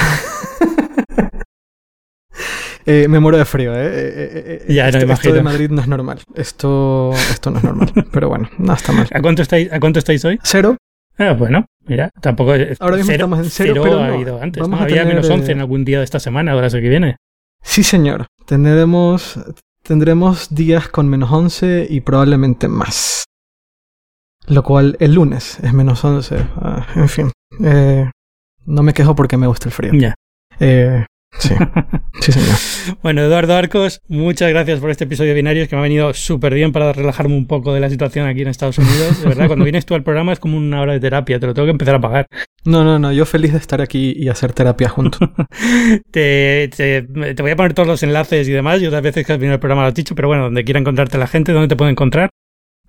Eh, me muero de frío, ¿eh? eh, eh ya, no esto, de Madrid no es normal. Esto, esto no es normal. Pero bueno, no está mal. ¿A cuánto estáis, ¿a cuánto estáis hoy? Cero. Ah, bueno, mira, tampoco. Ahora mismo estamos en cero, pero ha ido antes. Había menos 11 en algún día de esta semana, ahora sé que viene. Sí, señor. Tendremos, tendremos días con menos 11 y probablemente más. Lo cual el lunes es menos 11. Ah, en fin. Eh, no me quejo porque me gusta el frío. Ya. Eh, Sí, sí señor. bueno, Eduardo Arcos, muchas gracias por este episodio de Binarios que me ha venido súper bien para relajarme un poco de la situación aquí en Estados Unidos. De verdad, cuando vienes tú al programa es como una hora de terapia, te lo tengo que empezar a pagar. No, no, no, yo feliz de estar aquí y hacer terapia juntos. te, te, voy a poner todos los enlaces y demás, y otras veces que has venido al programa lo has dicho, pero bueno, donde quiera encontrarte la gente, ¿dónde te puede encontrar?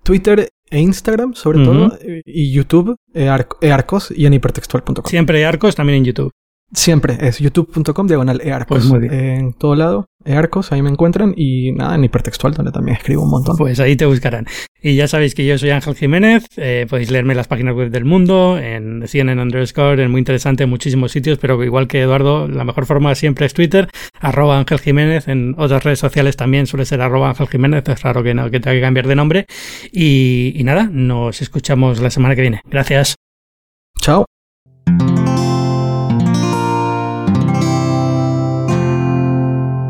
Twitter e Instagram, sobre todo, y YouTube, earcos y en hipertextual.com. Siempre Arcos, también en YouTube. Siempre es youtube.com diagonal earcos. Pues en todo lado, earcos, ahí me encuentran. Y nada, en hipertextual, donde también escribo un montón. Pues ahí te buscarán. Y ya sabéis que yo soy Ángel Jiménez. Eh, podéis leerme en las páginas web del mundo, en CNN underscore, en muy interesante en muchísimos sitios. Pero igual que Eduardo, la mejor forma siempre es Twitter, arroba Ángel Jiménez. En otras redes sociales también suele ser arroba Ángel Jiménez. Es raro que, no, que tenga que cambiar de nombre. Y, y nada, nos escuchamos la semana que viene. Gracias. Chao.